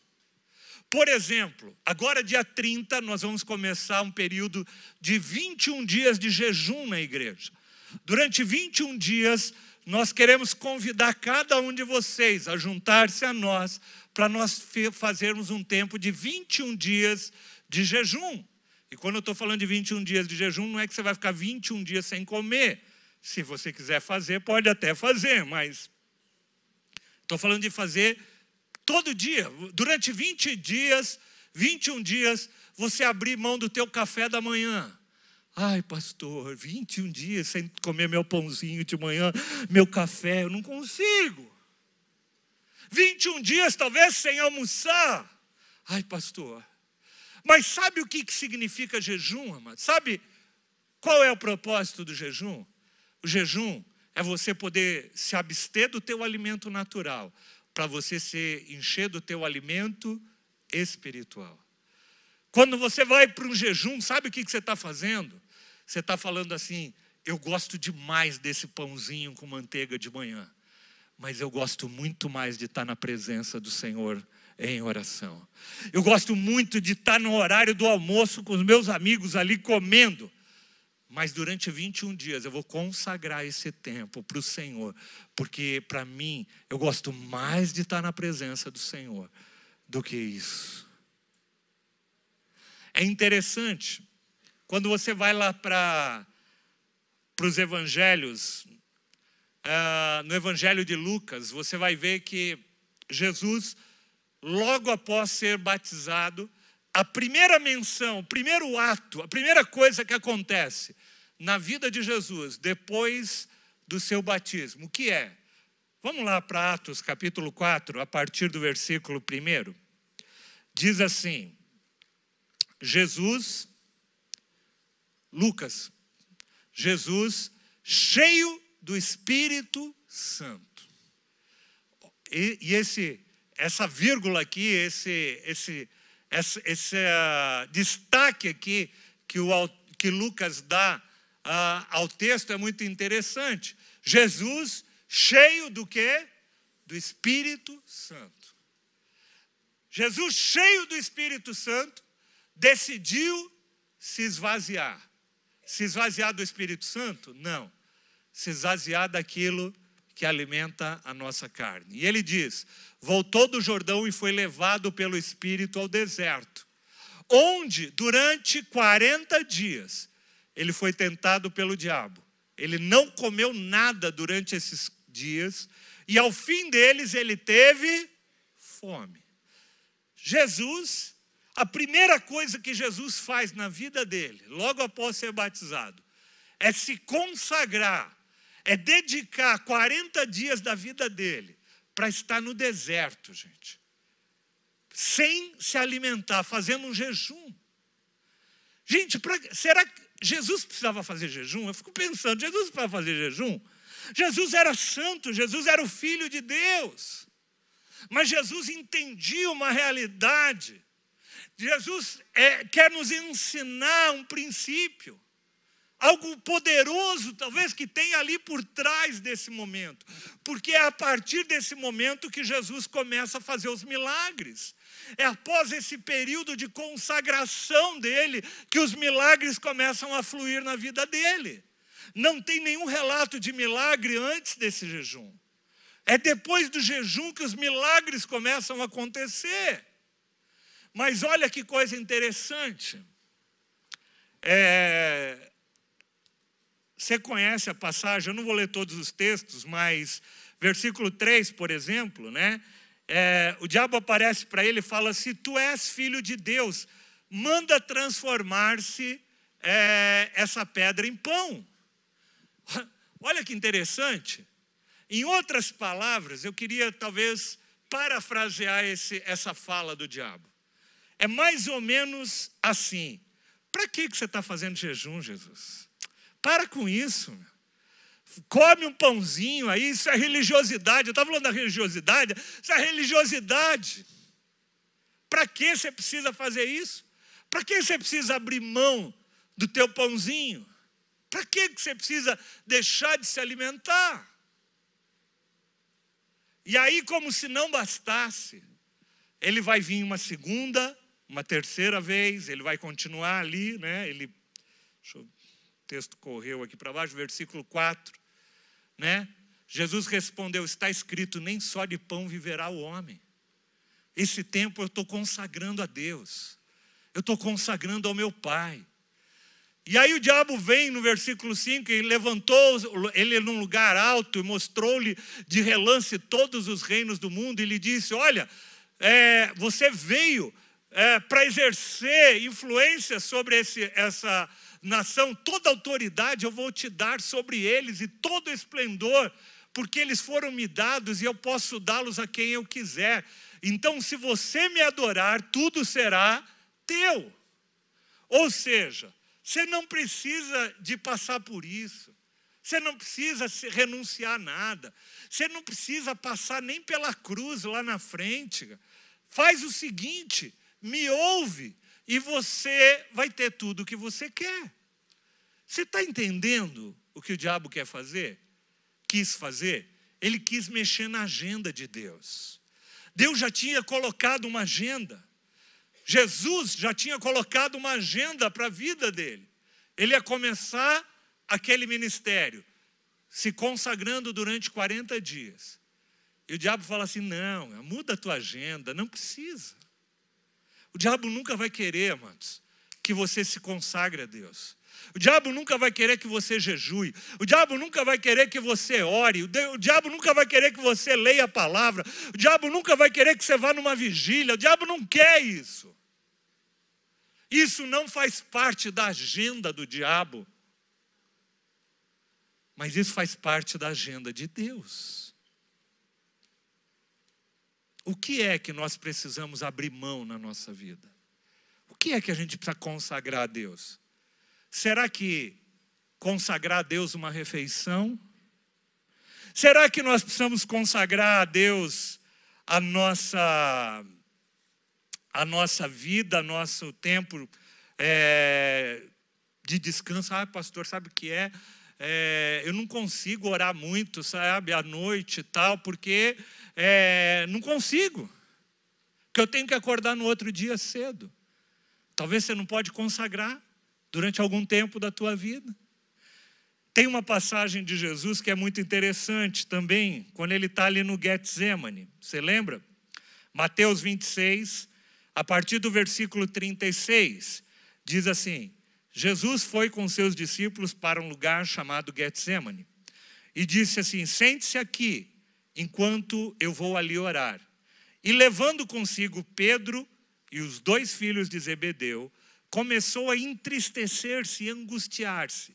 Por exemplo, agora dia 30 nós vamos começar um período de 21 dias de jejum na igreja. Durante 21 dias nós queremos convidar cada um de vocês a juntar-se a nós para nós fazermos um tempo de 21 dias de jejum. E quando eu estou falando de 21 dias de jejum, não é que você vai ficar 21 dias sem comer. Se você quiser fazer, pode até fazer, mas estou falando de fazer todo dia, durante 20 dias, 21 dias, você abrir mão do teu café da manhã. Ai, pastor, 21 dias sem comer meu pãozinho de manhã, meu café, eu não consigo. 21 dias talvez sem almoçar. Ai, pastor. Mas sabe o que significa jejum, amado? Sabe qual é o propósito do jejum? O jejum é você poder se abster do teu alimento natural para você se encher do teu alimento espiritual. Quando você vai para um jejum, sabe o que, que você está fazendo? Você está falando assim: eu gosto demais desse pãozinho com manteiga de manhã. mas eu gosto muito mais de estar na presença do Senhor em oração. Eu gosto muito de estar no horário do almoço com os meus amigos ali comendo. Mas durante 21 dias eu vou consagrar esse tempo para o Senhor, porque para mim eu gosto mais de estar na presença do Senhor do que isso. É interessante, quando você vai lá para os evangelhos, uh, no evangelho de Lucas, você vai ver que Jesus logo após ser batizado, a primeira menção, o primeiro ato, a primeira coisa que acontece na vida de Jesus depois do seu batismo, o que é? Vamos lá para Atos capítulo 4, a partir do versículo 1. Diz assim: Jesus, Lucas, Jesus cheio do Espírito Santo. E, e esse essa vírgula aqui, esse, esse, esse, esse uh, destaque aqui que, o, que Lucas dá uh, ao texto é muito interessante. Jesus cheio do quê? Do Espírito Santo. Jesus cheio do Espírito Santo decidiu se esvaziar. Se esvaziar do Espírito Santo? Não. Se esvaziar daquilo que alimenta a nossa carne. E ele diz: voltou do Jordão e foi levado pelo Espírito ao deserto, onde durante 40 dias ele foi tentado pelo diabo. Ele não comeu nada durante esses dias e ao fim deles ele teve fome. Jesus, a primeira coisa que Jesus faz na vida dele, logo após ser batizado, é se consagrar é dedicar 40 dias da vida dele para estar no deserto, gente. Sem se alimentar, fazendo um jejum. Gente, pra, será que Jesus precisava fazer jejum? Eu fico pensando, Jesus precisava fazer jejum? Jesus era santo, Jesus era o filho de Deus. Mas Jesus entendia uma realidade. Jesus é, quer nos ensinar um princípio algo poderoso, talvez que tenha ali por trás desse momento, porque é a partir desse momento que Jesus começa a fazer os milagres. É após esse período de consagração dele que os milagres começam a fluir na vida dele. Não tem nenhum relato de milagre antes desse jejum. É depois do jejum que os milagres começam a acontecer. Mas olha que coisa interessante. É, você conhece a passagem, eu não vou ler todos os textos, mas versículo 3, por exemplo, né? É, o diabo aparece para ele e fala: Se tu és filho de Deus, manda transformar-se é, essa pedra em pão. Olha que interessante. Em outras palavras, eu queria talvez parafrasear esse, essa fala do diabo. É mais ou menos assim: para que, que você está fazendo jejum, Jesus? Para com isso. Come um pãozinho aí, isso é religiosidade. Eu estava falando da religiosidade, isso é religiosidade. Para que você precisa fazer isso? Para que você precisa abrir mão do teu pãozinho? Para que você precisa deixar de se alimentar? E aí, como se não bastasse, ele vai vir uma segunda, uma terceira vez, ele vai continuar ali, né? Ele, deixa eu o texto correu aqui para baixo, versículo 4, né? Jesus respondeu: Está escrito, nem só de pão viverá o homem. Esse tempo eu estou consagrando a Deus, eu estou consagrando ao meu Pai. E aí o diabo vem no versículo 5 e levantou ele num lugar alto e mostrou-lhe de relance todos os reinos do mundo e lhe disse: Olha, é, você veio é, para exercer influência sobre esse, essa nação, toda autoridade eu vou te dar sobre eles e todo esplendor, porque eles foram me dados e eu posso dá-los a quem eu quiser. Então, se você me adorar, tudo será teu. Ou seja, você não precisa de passar por isso. Você não precisa renunciar a nada. Você não precisa passar nem pela cruz lá na frente. Faz o seguinte: me ouve e você vai ter tudo o que você quer. Você está entendendo o que o diabo quer fazer? Quis fazer? ele quis mexer na agenda de Deus. Deus já tinha colocado uma agenda. Jesus já tinha colocado uma agenda para a vida dele. Ele ia começar aquele ministério, se consagrando durante 40 dias. E o diabo fala assim: não, muda a tua agenda, não precisa. O diabo nunca vai querer, amados, que você se consagre a Deus. O diabo nunca vai querer que você jejue. O diabo nunca vai querer que você ore. O diabo nunca vai querer que você leia a palavra. O diabo nunca vai querer que você vá numa vigília. O diabo não quer isso. Isso não faz parte da agenda do diabo. Mas isso faz parte da agenda de Deus. O que é que nós precisamos abrir mão na nossa vida? O que é que a gente precisa consagrar a Deus? Será que consagrar a Deus uma refeição? Será que nós precisamos consagrar a Deus a nossa a nossa vida, nosso tempo é, de descanso? Ah, pastor, sabe o que é? É? Eu não consigo orar muito, sabe, à noite e tal, porque é, não consigo. Porque eu tenho que acordar no outro dia cedo. Talvez você não pode consagrar durante algum tempo da tua vida. Tem uma passagem de Jesus que é muito interessante também, quando ele está ali no Getsemane. Você lembra? Mateus 26, a partir do versículo 36, diz assim: Jesus foi com seus discípulos para um lugar chamado Getsemane e disse assim: Sente-se aqui, enquanto eu vou ali orar. E levando consigo Pedro e os dois filhos de Zebedeu, começou a entristecer-se e angustiar-se.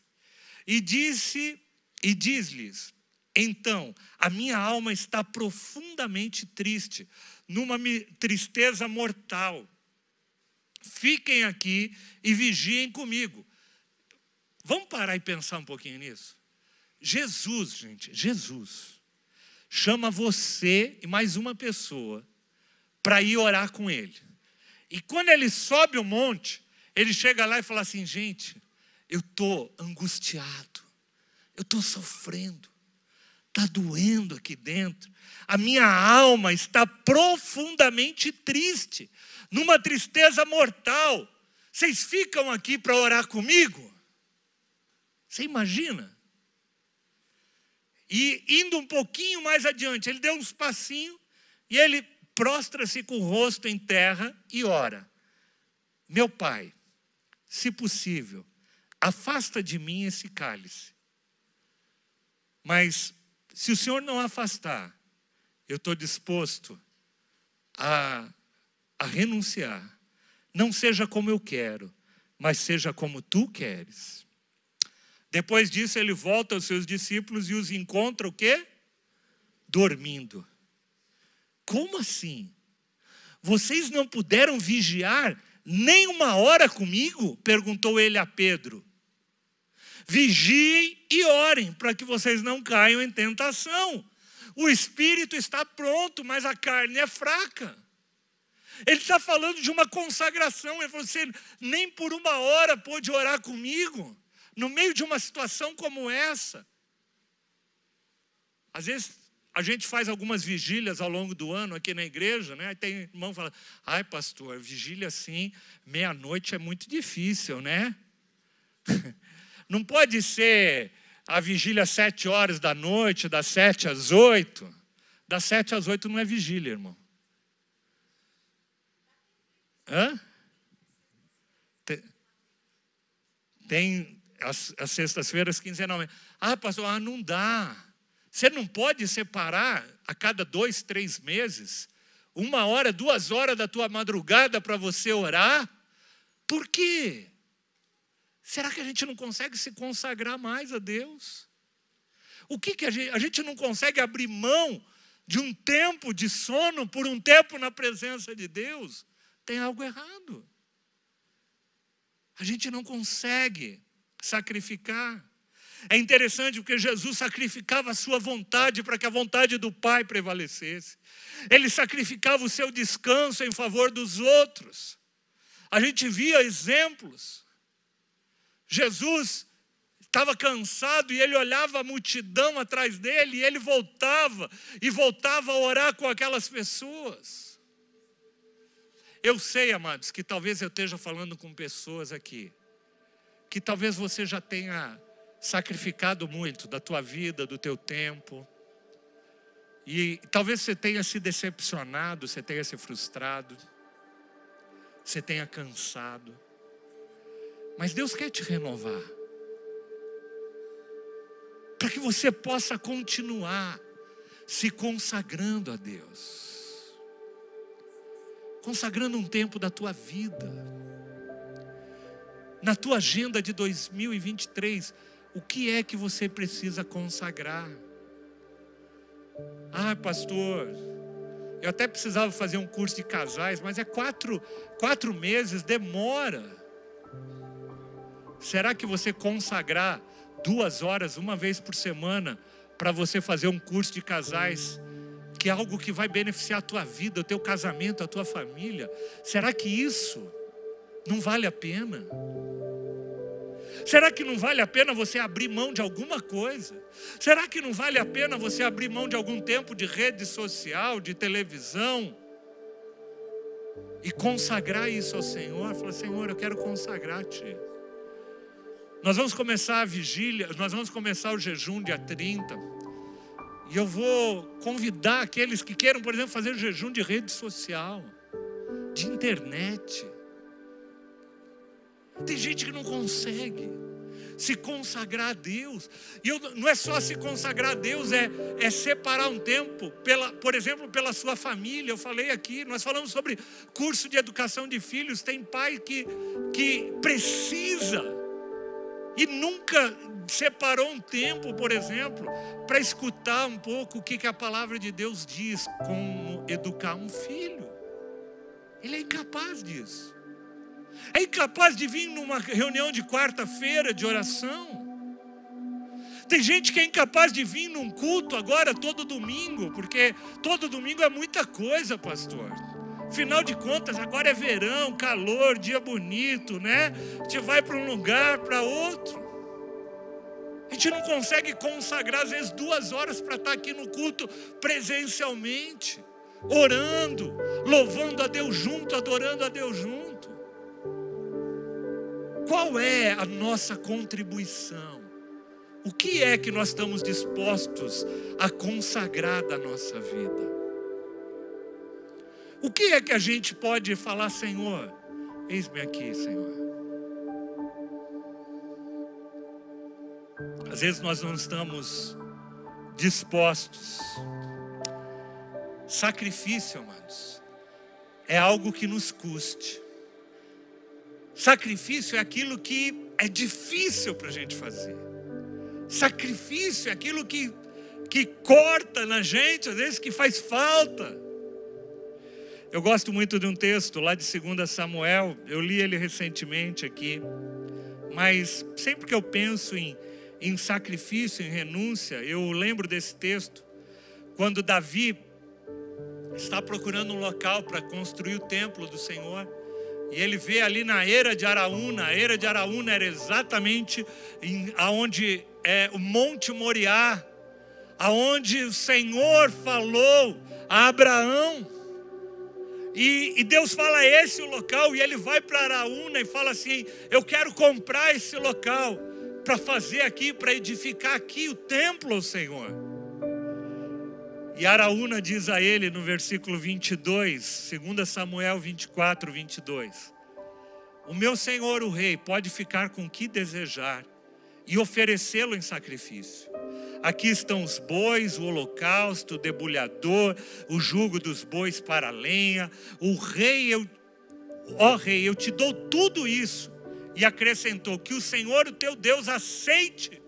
E disse e diz-lhes: Então, a minha alma está profundamente triste, numa tristeza mortal. Fiquem aqui e vigiem comigo. Vamos parar e pensar um pouquinho nisso? Jesus, gente, Jesus, chama você e mais uma pessoa para ir orar com ele. E quando ele sobe o monte, ele chega lá e fala assim: gente, eu estou angustiado, eu estou sofrendo, está doendo aqui dentro, a minha alma está profundamente triste, numa tristeza mortal. Vocês ficam aqui para orar comigo? Você imagina? E indo um pouquinho mais adiante, ele deu uns passinhos e ele prostra-se com o rosto em terra e ora: Meu pai, se possível, afasta de mim esse cálice. Mas se o Senhor não afastar, eu estou disposto a, a renunciar. Não seja como eu quero, mas seja como tu queres. Depois disso, ele volta aos seus discípulos e os encontra o quê? Dormindo. Como assim? Vocês não puderam vigiar nem uma hora comigo? perguntou ele a Pedro. Vigiem e orem para que vocês não caiam em tentação. O espírito está pronto, mas a carne é fraca. Ele está falando de uma consagração. Ele falou assim: nem por uma hora pôde orar comigo, no meio de uma situação como essa. Às vezes a gente faz algumas vigílias ao longo do ano aqui na igreja, né? Aí tem irmão que fala: ai, pastor, vigília assim, meia-noite é muito difícil, né? Não pode ser a vigília às sete horas da noite, das sete às oito. Das sete às oito não é vigília, irmão. Hã? Tem, as, as sextas-feiras quinzenalmente. Ah, pastor, ah, não dá. Você não pode separar a cada dois, três meses, uma hora, duas horas da tua madrugada para você orar? Por quê? Será que a gente não consegue se consagrar mais a Deus? O que, que a gente, a gente não consegue abrir mão de um tempo de sono por um tempo na presença de Deus? Tem algo errado. A gente não consegue sacrificar. É interessante porque Jesus sacrificava a sua vontade para que a vontade do Pai prevalecesse. Ele sacrificava o seu descanso em favor dos outros. A gente via exemplos. Jesus estava cansado e ele olhava a multidão atrás dele e ele voltava e voltava a orar com aquelas pessoas. Eu sei, amados, que talvez eu esteja falando com pessoas aqui, que talvez você já tenha sacrificado muito da tua vida, do teu tempo, e talvez você tenha se decepcionado, você tenha se frustrado, você tenha cansado, mas Deus quer te renovar para que você possa continuar se consagrando a Deus, consagrando um tempo da tua vida, na tua agenda de 2023, o que é que você precisa consagrar? Ah, pastor, eu até precisava fazer um curso de casais, mas é quatro, quatro meses, demora. Será que você consagrar duas horas, uma vez por semana, para você fazer um curso de casais, que é algo que vai beneficiar a tua vida, o teu casamento, a tua família. Será que isso não vale a pena? Será que não vale a pena você abrir mão de alguma coisa? Será que não vale a pena você abrir mão de algum tempo de rede social, de televisão? E consagrar isso ao Senhor? Falar, Senhor, eu quero consagrar-te. Nós vamos começar a vigília, nós vamos começar o jejum dia 30. E eu vou convidar aqueles que queiram, por exemplo, fazer jejum de rede social, de internet. Tem gente que não consegue se consagrar a Deus. E eu, não é só se consagrar a Deus, é, é separar um tempo, pela, por exemplo, pela sua família. Eu falei aqui, nós falamos sobre curso de educação de filhos. Tem pai que, que precisa e nunca separou um tempo, por exemplo, para escutar um pouco o que, que a palavra de Deus diz como educar um filho. Ele é incapaz disso. É incapaz de vir numa reunião de quarta-feira de oração. Tem gente que é incapaz de vir num culto agora todo domingo, porque todo domingo é muita coisa, pastor. Afinal de contas, agora é verão, calor, dia bonito, né? A gente vai para um lugar, para outro. A gente não consegue consagrar, às vezes, duas horas para estar aqui no culto presencialmente, orando, louvando a Deus junto, adorando a Deus junto. Qual é a nossa contribuição? O que é que nós estamos dispostos a consagrar da nossa vida? O que é que a gente pode falar, Senhor? Eis-me aqui, Senhor. Às vezes nós não estamos dispostos. Sacrifício, amados, é algo que nos custe. Sacrifício é aquilo que é difícil para a gente fazer. Sacrifício é aquilo que, que corta na gente, às vezes que faz falta. Eu gosto muito de um texto lá de 2 Samuel, eu li ele recentemente aqui, mas sempre que eu penso em, em sacrifício, em renúncia, eu lembro desse texto, quando Davi está procurando um local para construir o templo do Senhor, e ele vê ali na era de Araúna, a era de Araúna era exatamente em, aonde é o Monte Moriá, aonde o Senhor falou a Abraão, e, e, Deus fala esse é o local, e ele vai para Araúna e fala assim: Eu quero comprar esse local para fazer aqui, para edificar aqui o templo Senhor. E Araúna diz a ele no versículo 22, 2 Samuel 24, 22: O meu senhor, o rei, pode ficar com o que desejar e oferecê-lo em sacrifício Aqui estão os bois, o holocausto, o debulhador, o jugo dos bois para a lenha. O rei, eu, ó rei, eu te dou tudo isso. E acrescentou: Que o Senhor, o teu Deus, aceite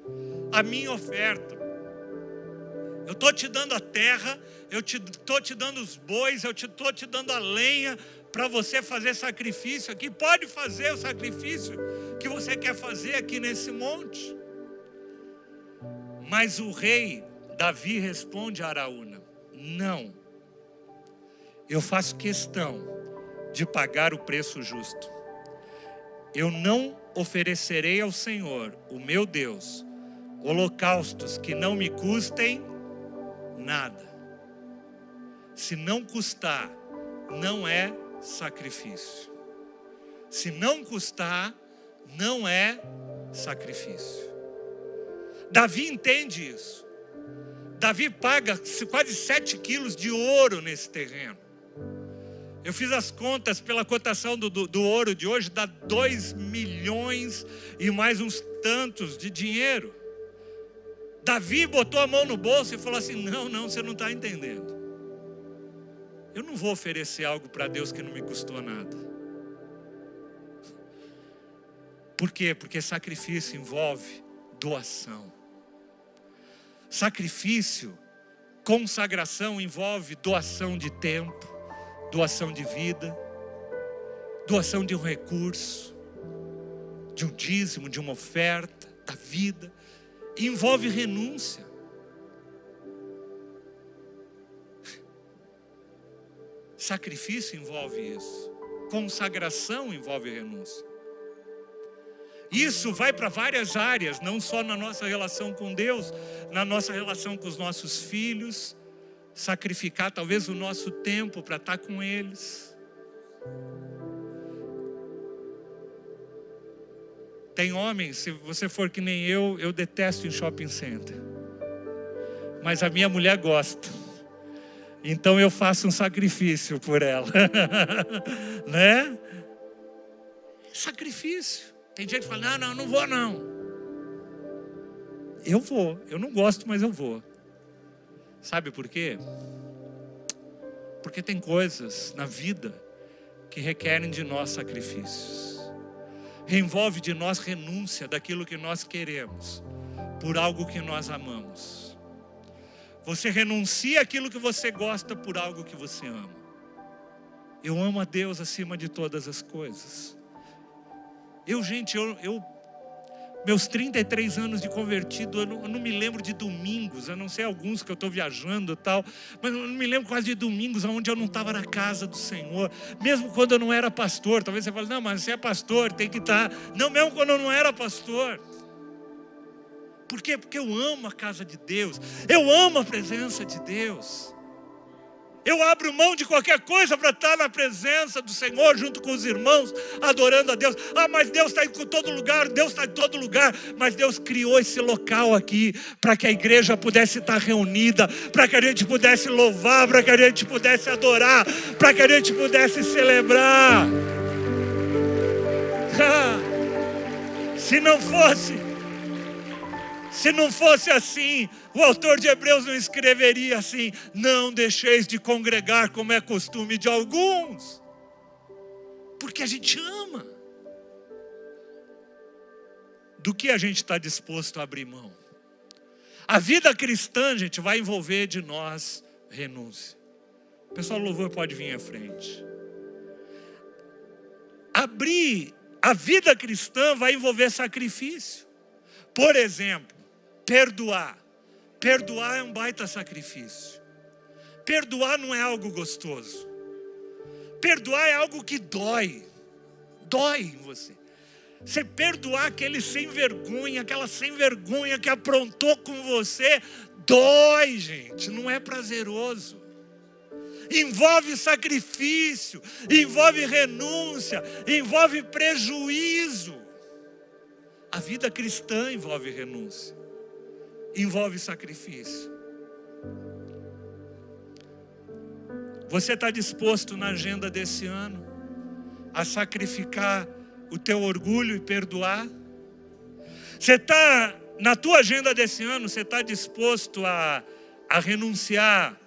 a minha oferta. Eu estou te dando a terra, eu estou te, te dando os bois, eu estou te, te dando a lenha para você fazer sacrifício aqui. Pode fazer o sacrifício que você quer fazer aqui nesse monte. Mas o rei Davi responde a Araúna: Não, eu faço questão de pagar o preço justo. Eu não oferecerei ao Senhor, o meu Deus, holocaustos que não me custem nada. Se não custar, não é sacrifício. Se não custar, não é sacrifício. Davi entende isso. Davi paga quase 7 quilos de ouro nesse terreno. Eu fiz as contas pela cotação do, do, do ouro de hoje, dá 2 milhões e mais uns tantos de dinheiro. Davi botou a mão no bolso e falou assim: Não, não, você não está entendendo. Eu não vou oferecer algo para Deus que não me custou nada. Por quê? Porque sacrifício envolve doação. Sacrifício, consagração envolve doação de tempo, doação de vida, doação de um recurso, de um dízimo, de uma oferta, da vida. Envolve renúncia. Sacrifício envolve isso. Consagração envolve renúncia. Isso vai para várias áreas, não só na nossa relação com Deus, na nossa relação com os nossos filhos, sacrificar talvez o nosso tempo para estar tá com eles. Tem homens, se você for que nem eu, eu detesto em shopping center. Mas a minha mulher gosta. Então eu faço um sacrifício por ela. né? Sacrifício. Tem gente que fala: não, não, não vou não. Eu vou. Eu não gosto, mas eu vou. Sabe por quê? Porque tem coisas na vida que requerem de nós sacrifícios. Envolve de nós renúncia daquilo que nós queremos por algo que nós amamos. Você renuncia aquilo que você gosta por algo que você ama. Eu amo a Deus acima de todas as coisas. Eu, gente, eu, eu meus 33 anos de convertido, eu não, eu não, me lembro de domingos, a não sei alguns que eu estou viajando e tal, mas eu não me lembro quase de domingos onde eu não estava na casa do Senhor, mesmo quando eu não era pastor. Talvez você fale, não, mas você é pastor, tem que estar. Tá. Não, mesmo quando eu não era pastor. Por quê? Porque eu amo a casa de Deus, eu amo a presença de Deus. Eu abro mão de qualquer coisa para estar na presença do Senhor, junto com os irmãos, adorando a Deus. Ah, mas Deus está em todo lugar, Deus está em todo lugar. Mas Deus criou esse local aqui para que a igreja pudesse estar reunida, para que a gente pudesse louvar, para que a gente pudesse adorar, para que a gente pudesse celebrar. Ah, se não fosse se não fosse assim, o autor de Hebreus não escreveria assim: não deixeis de congregar como é costume de alguns, porque a gente ama. Do que a gente está disposto a abrir mão? A vida cristã, gente, vai envolver de nós renúncia. O pessoal louvor pode vir à frente. Abrir a vida cristã vai envolver sacrifício. Por exemplo, Perdoar. Perdoar é um baita sacrifício. Perdoar não é algo gostoso. Perdoar é algo que dói. Dói em você. Você perdoar aquele sem vergonha, aquela sem vergonha que aprontou com você, dói, gente, não é prazeroso. Envolve sacrifício, envolve renúncia, envolve prejuízo. A vida cristã envolve renúncia envolve sacrifício. Você está disposto na agenda desse ano a sacrificar o teu orgulho e perdoar? Você está, na tua agenda desse ano, você está disposto a, a renunciar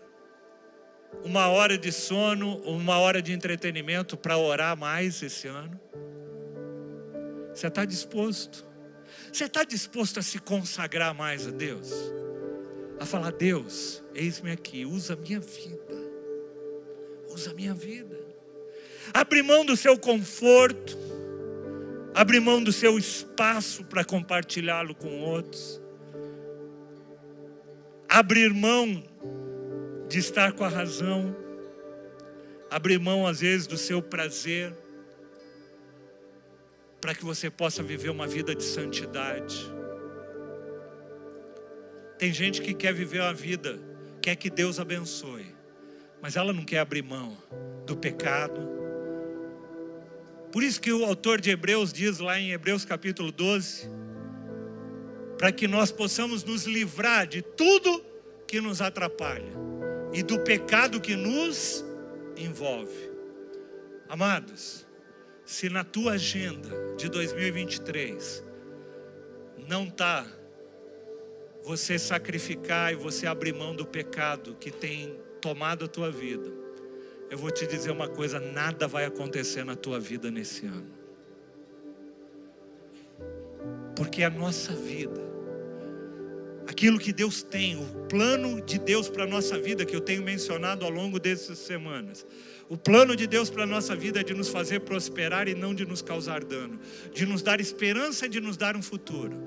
uma hora de sono, uma hora de entretenimento para orar mais esse ano? Você está disposto? Você está disposto a se consagrar mais a Deus? A falar, Deus, eis-me aqui, usa a minha vida. Usa a minha vida. Abre mão do seu conforto. Abre mão do seu espaço para compartilhá-lo com outros. Abrir mão de estar com a razão. Abrir mão, às vezes, do seu prazer para que você possa viver uma vida de santidade. Tem gente que quer viver uma vida, quer que Deus abençoe, mas ela não quer abrir mão do pecado. Por isso que o autor de Hebreus diz lá em Hebreus capítulo 12, para que nós possamos nos livrar de tudo que nos atrapalha e do pecado que nos envolve. Amados, se na tua agenda de 2023 não está você sacrificar e você abrir mão do pecado que tem tomado a tua vida, eu vou te dizer uma coisa: nada vai acontecer na tua vida nesse ano. Porque a nossa vida, aquilo que Deus tem, o plano de Deus para a nossa vida, que eu tenho mencionado ao longo dessas semanas, o plano de Deus para a nossa vida é de nos fazer prosperar e não de nos causar dano, de nos dar esperança e de nos dar um futuro.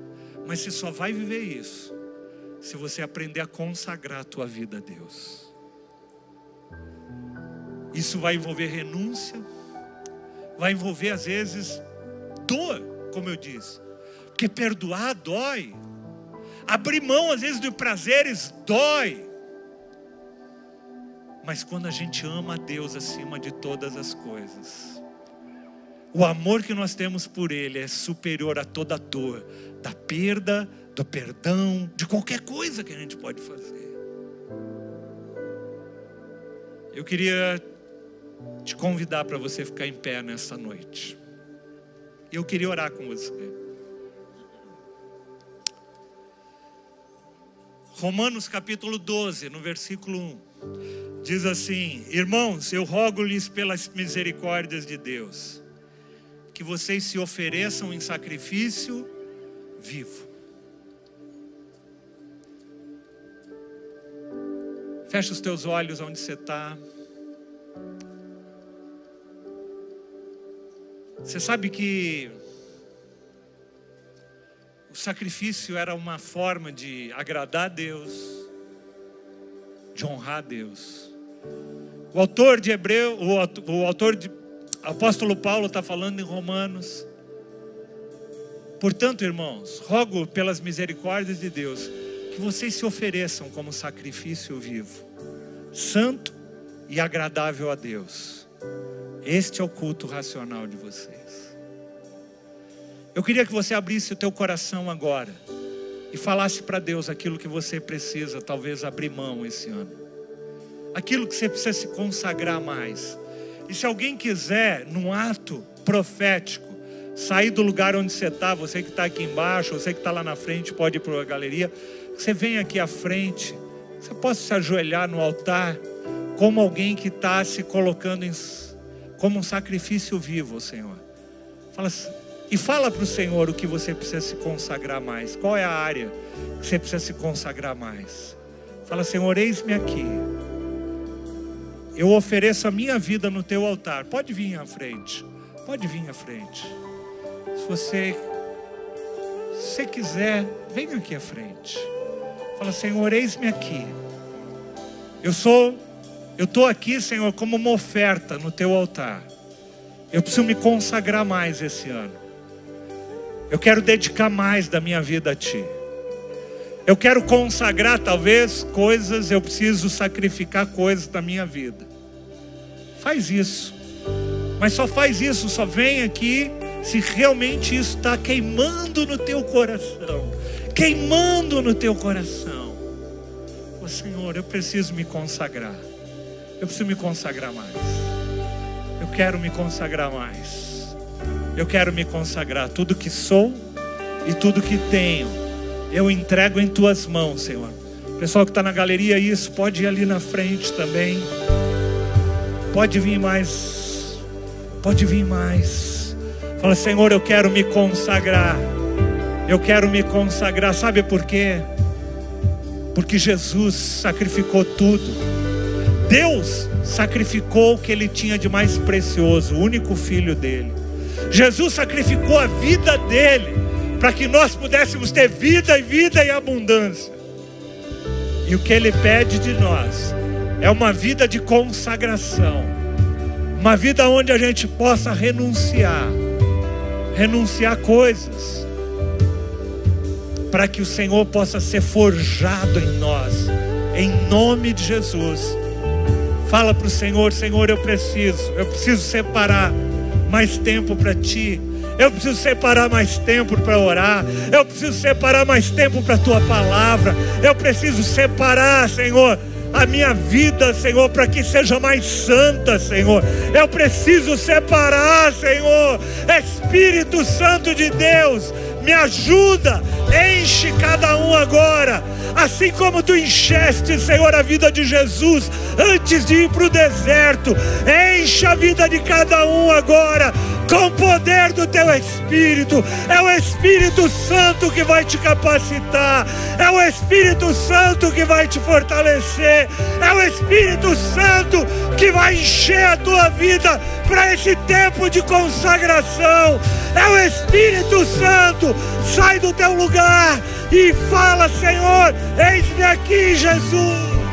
Mas você só vai viver isso se você aprender a consagrar a tua vida a Deus. Isso vai envolver renúncia, vai envolver às vezes dor, como eu disse, porque perdoar dói, abrir mão às vezes de prazeres dói. Mas quando a gente ama a Deus acima de todas as coisas, o amor que nós temos por Ele é superior a toda dor, da perda, do perdão, de qualquer coisa que a gente pode fazer. Eu queria te convidar para você ficar em pé nessa noite. Eu queria orar com você. Romanos capítulo 12, no versículo 1, diz assim: Irmãos, eu rogo-lhes pelas misericórdias de Deus, que vocês se ofereçam em sacrifício vivo. Fecha os teus olhos onde você está. Você sabe que o sacrifício era uma forma de agradar a Deus, de honrar a Deus. O autor de Hebreu, o, autor de apóstolo Paulo está falando em Romanos. Portanto, irmãos, rogo pelas misericórdias de Deus que vocês se ofereçam como sacrifício vivo, santo e agradável a Deus. Este é o culto racional de vocês. Eu queria que você abrisse o teu coração agora e falasse para Deus aquilo que você precisa, talvez abrir mão esse ano. Aquilo que você precisa se consagrar mais. E se alguém quiser, num ato profético, sair do lugar onde você está, você que está aqui embaixo, você que está lá na frente, pode ir para a galeria, você vem aqui à frente, você possa se ajoelhar no altar, como alguém que está se colocando em como um sacrifício vivo, Senhor. Fala, e fala para o Senhor o que você precisa se consagrar mais. Qual é a área que você precisa se consagrar mais? Fala, Senhor, eis-me aqui. Eu ofereço a minha vida no teu altar. Pode vir à frente. Pode vir à frente. Se você, se quiser, venha aqui à frente. Fala, Senhor, eis-me aqui. Eu sou eu estou aqui, Senhor, como uma oferta no teu altar. Eu preciso me consagrar mais esse ano. Eu quero dedicar mais da minha vida a Ti. Eu quero consagrar, talvez, coisas, eu preciso sacrificar coisas da minha vida. Faz isso. Mas só faz isso, só vem aqui se realmente isso está queimando no teu coração. Queimando no teu coração. Oh, Senhor, eu preciso me consagrar. Eu preciso me consagrar mais. Eu quero me consagrar mais. Eu quero me consagrar. Tudo que sou e tudo que tenho, eu entrego em tuas mãos, Senhor. Pessoal que está na galeria, isso, pode ir ali na frente também. Pode vir mais. Pode vir mais. Fala, Senhor, eu quero me consagrar. Eu quero me consagrar. Sabe por quê? Porque Jesus sacrificou tudo Deus sacrificou o que ele tinha de mais precioso, o único filho dele. Jesus sacrificou a vida dele para que nós pudéssemos ter vida e vida em abundância. E o que ele pede de nós é uma vida de consagração, uma vida onde a gente possa renunciar, renunciar coisas, para que o Senhor possa ser forjado em nós, em nome de Jesus. Fala para o Senhor: Senhor, eu preciso, eu preciso separar mais tempo para Ti. Eu preciso separar mais tempo para orar. Eu preciso separar mais tempo para a tua palavra. Eu preciso separar, Senhor, a minha vida, Senhor, para que seja mais santa, Senhor. Eu preciso separar, Senhor. Espírito Santo de Deus, me ajuda, enche cada um agora, assim como tu encheste, Senhor, a vida de Jesus antes de ir para o deserto, enche a vida de cada um agora com o poder do teu Espírito. É o Espírito Santo que vai te capacitar, é o Espírito Santo que vai te fortalecer, é o Espírito Santo que vai encher a tua vida para esse tempo de consagração. É o Espírito Santo, sai do teu lugar e fala, Senhor, eis-me aqui, Jesus.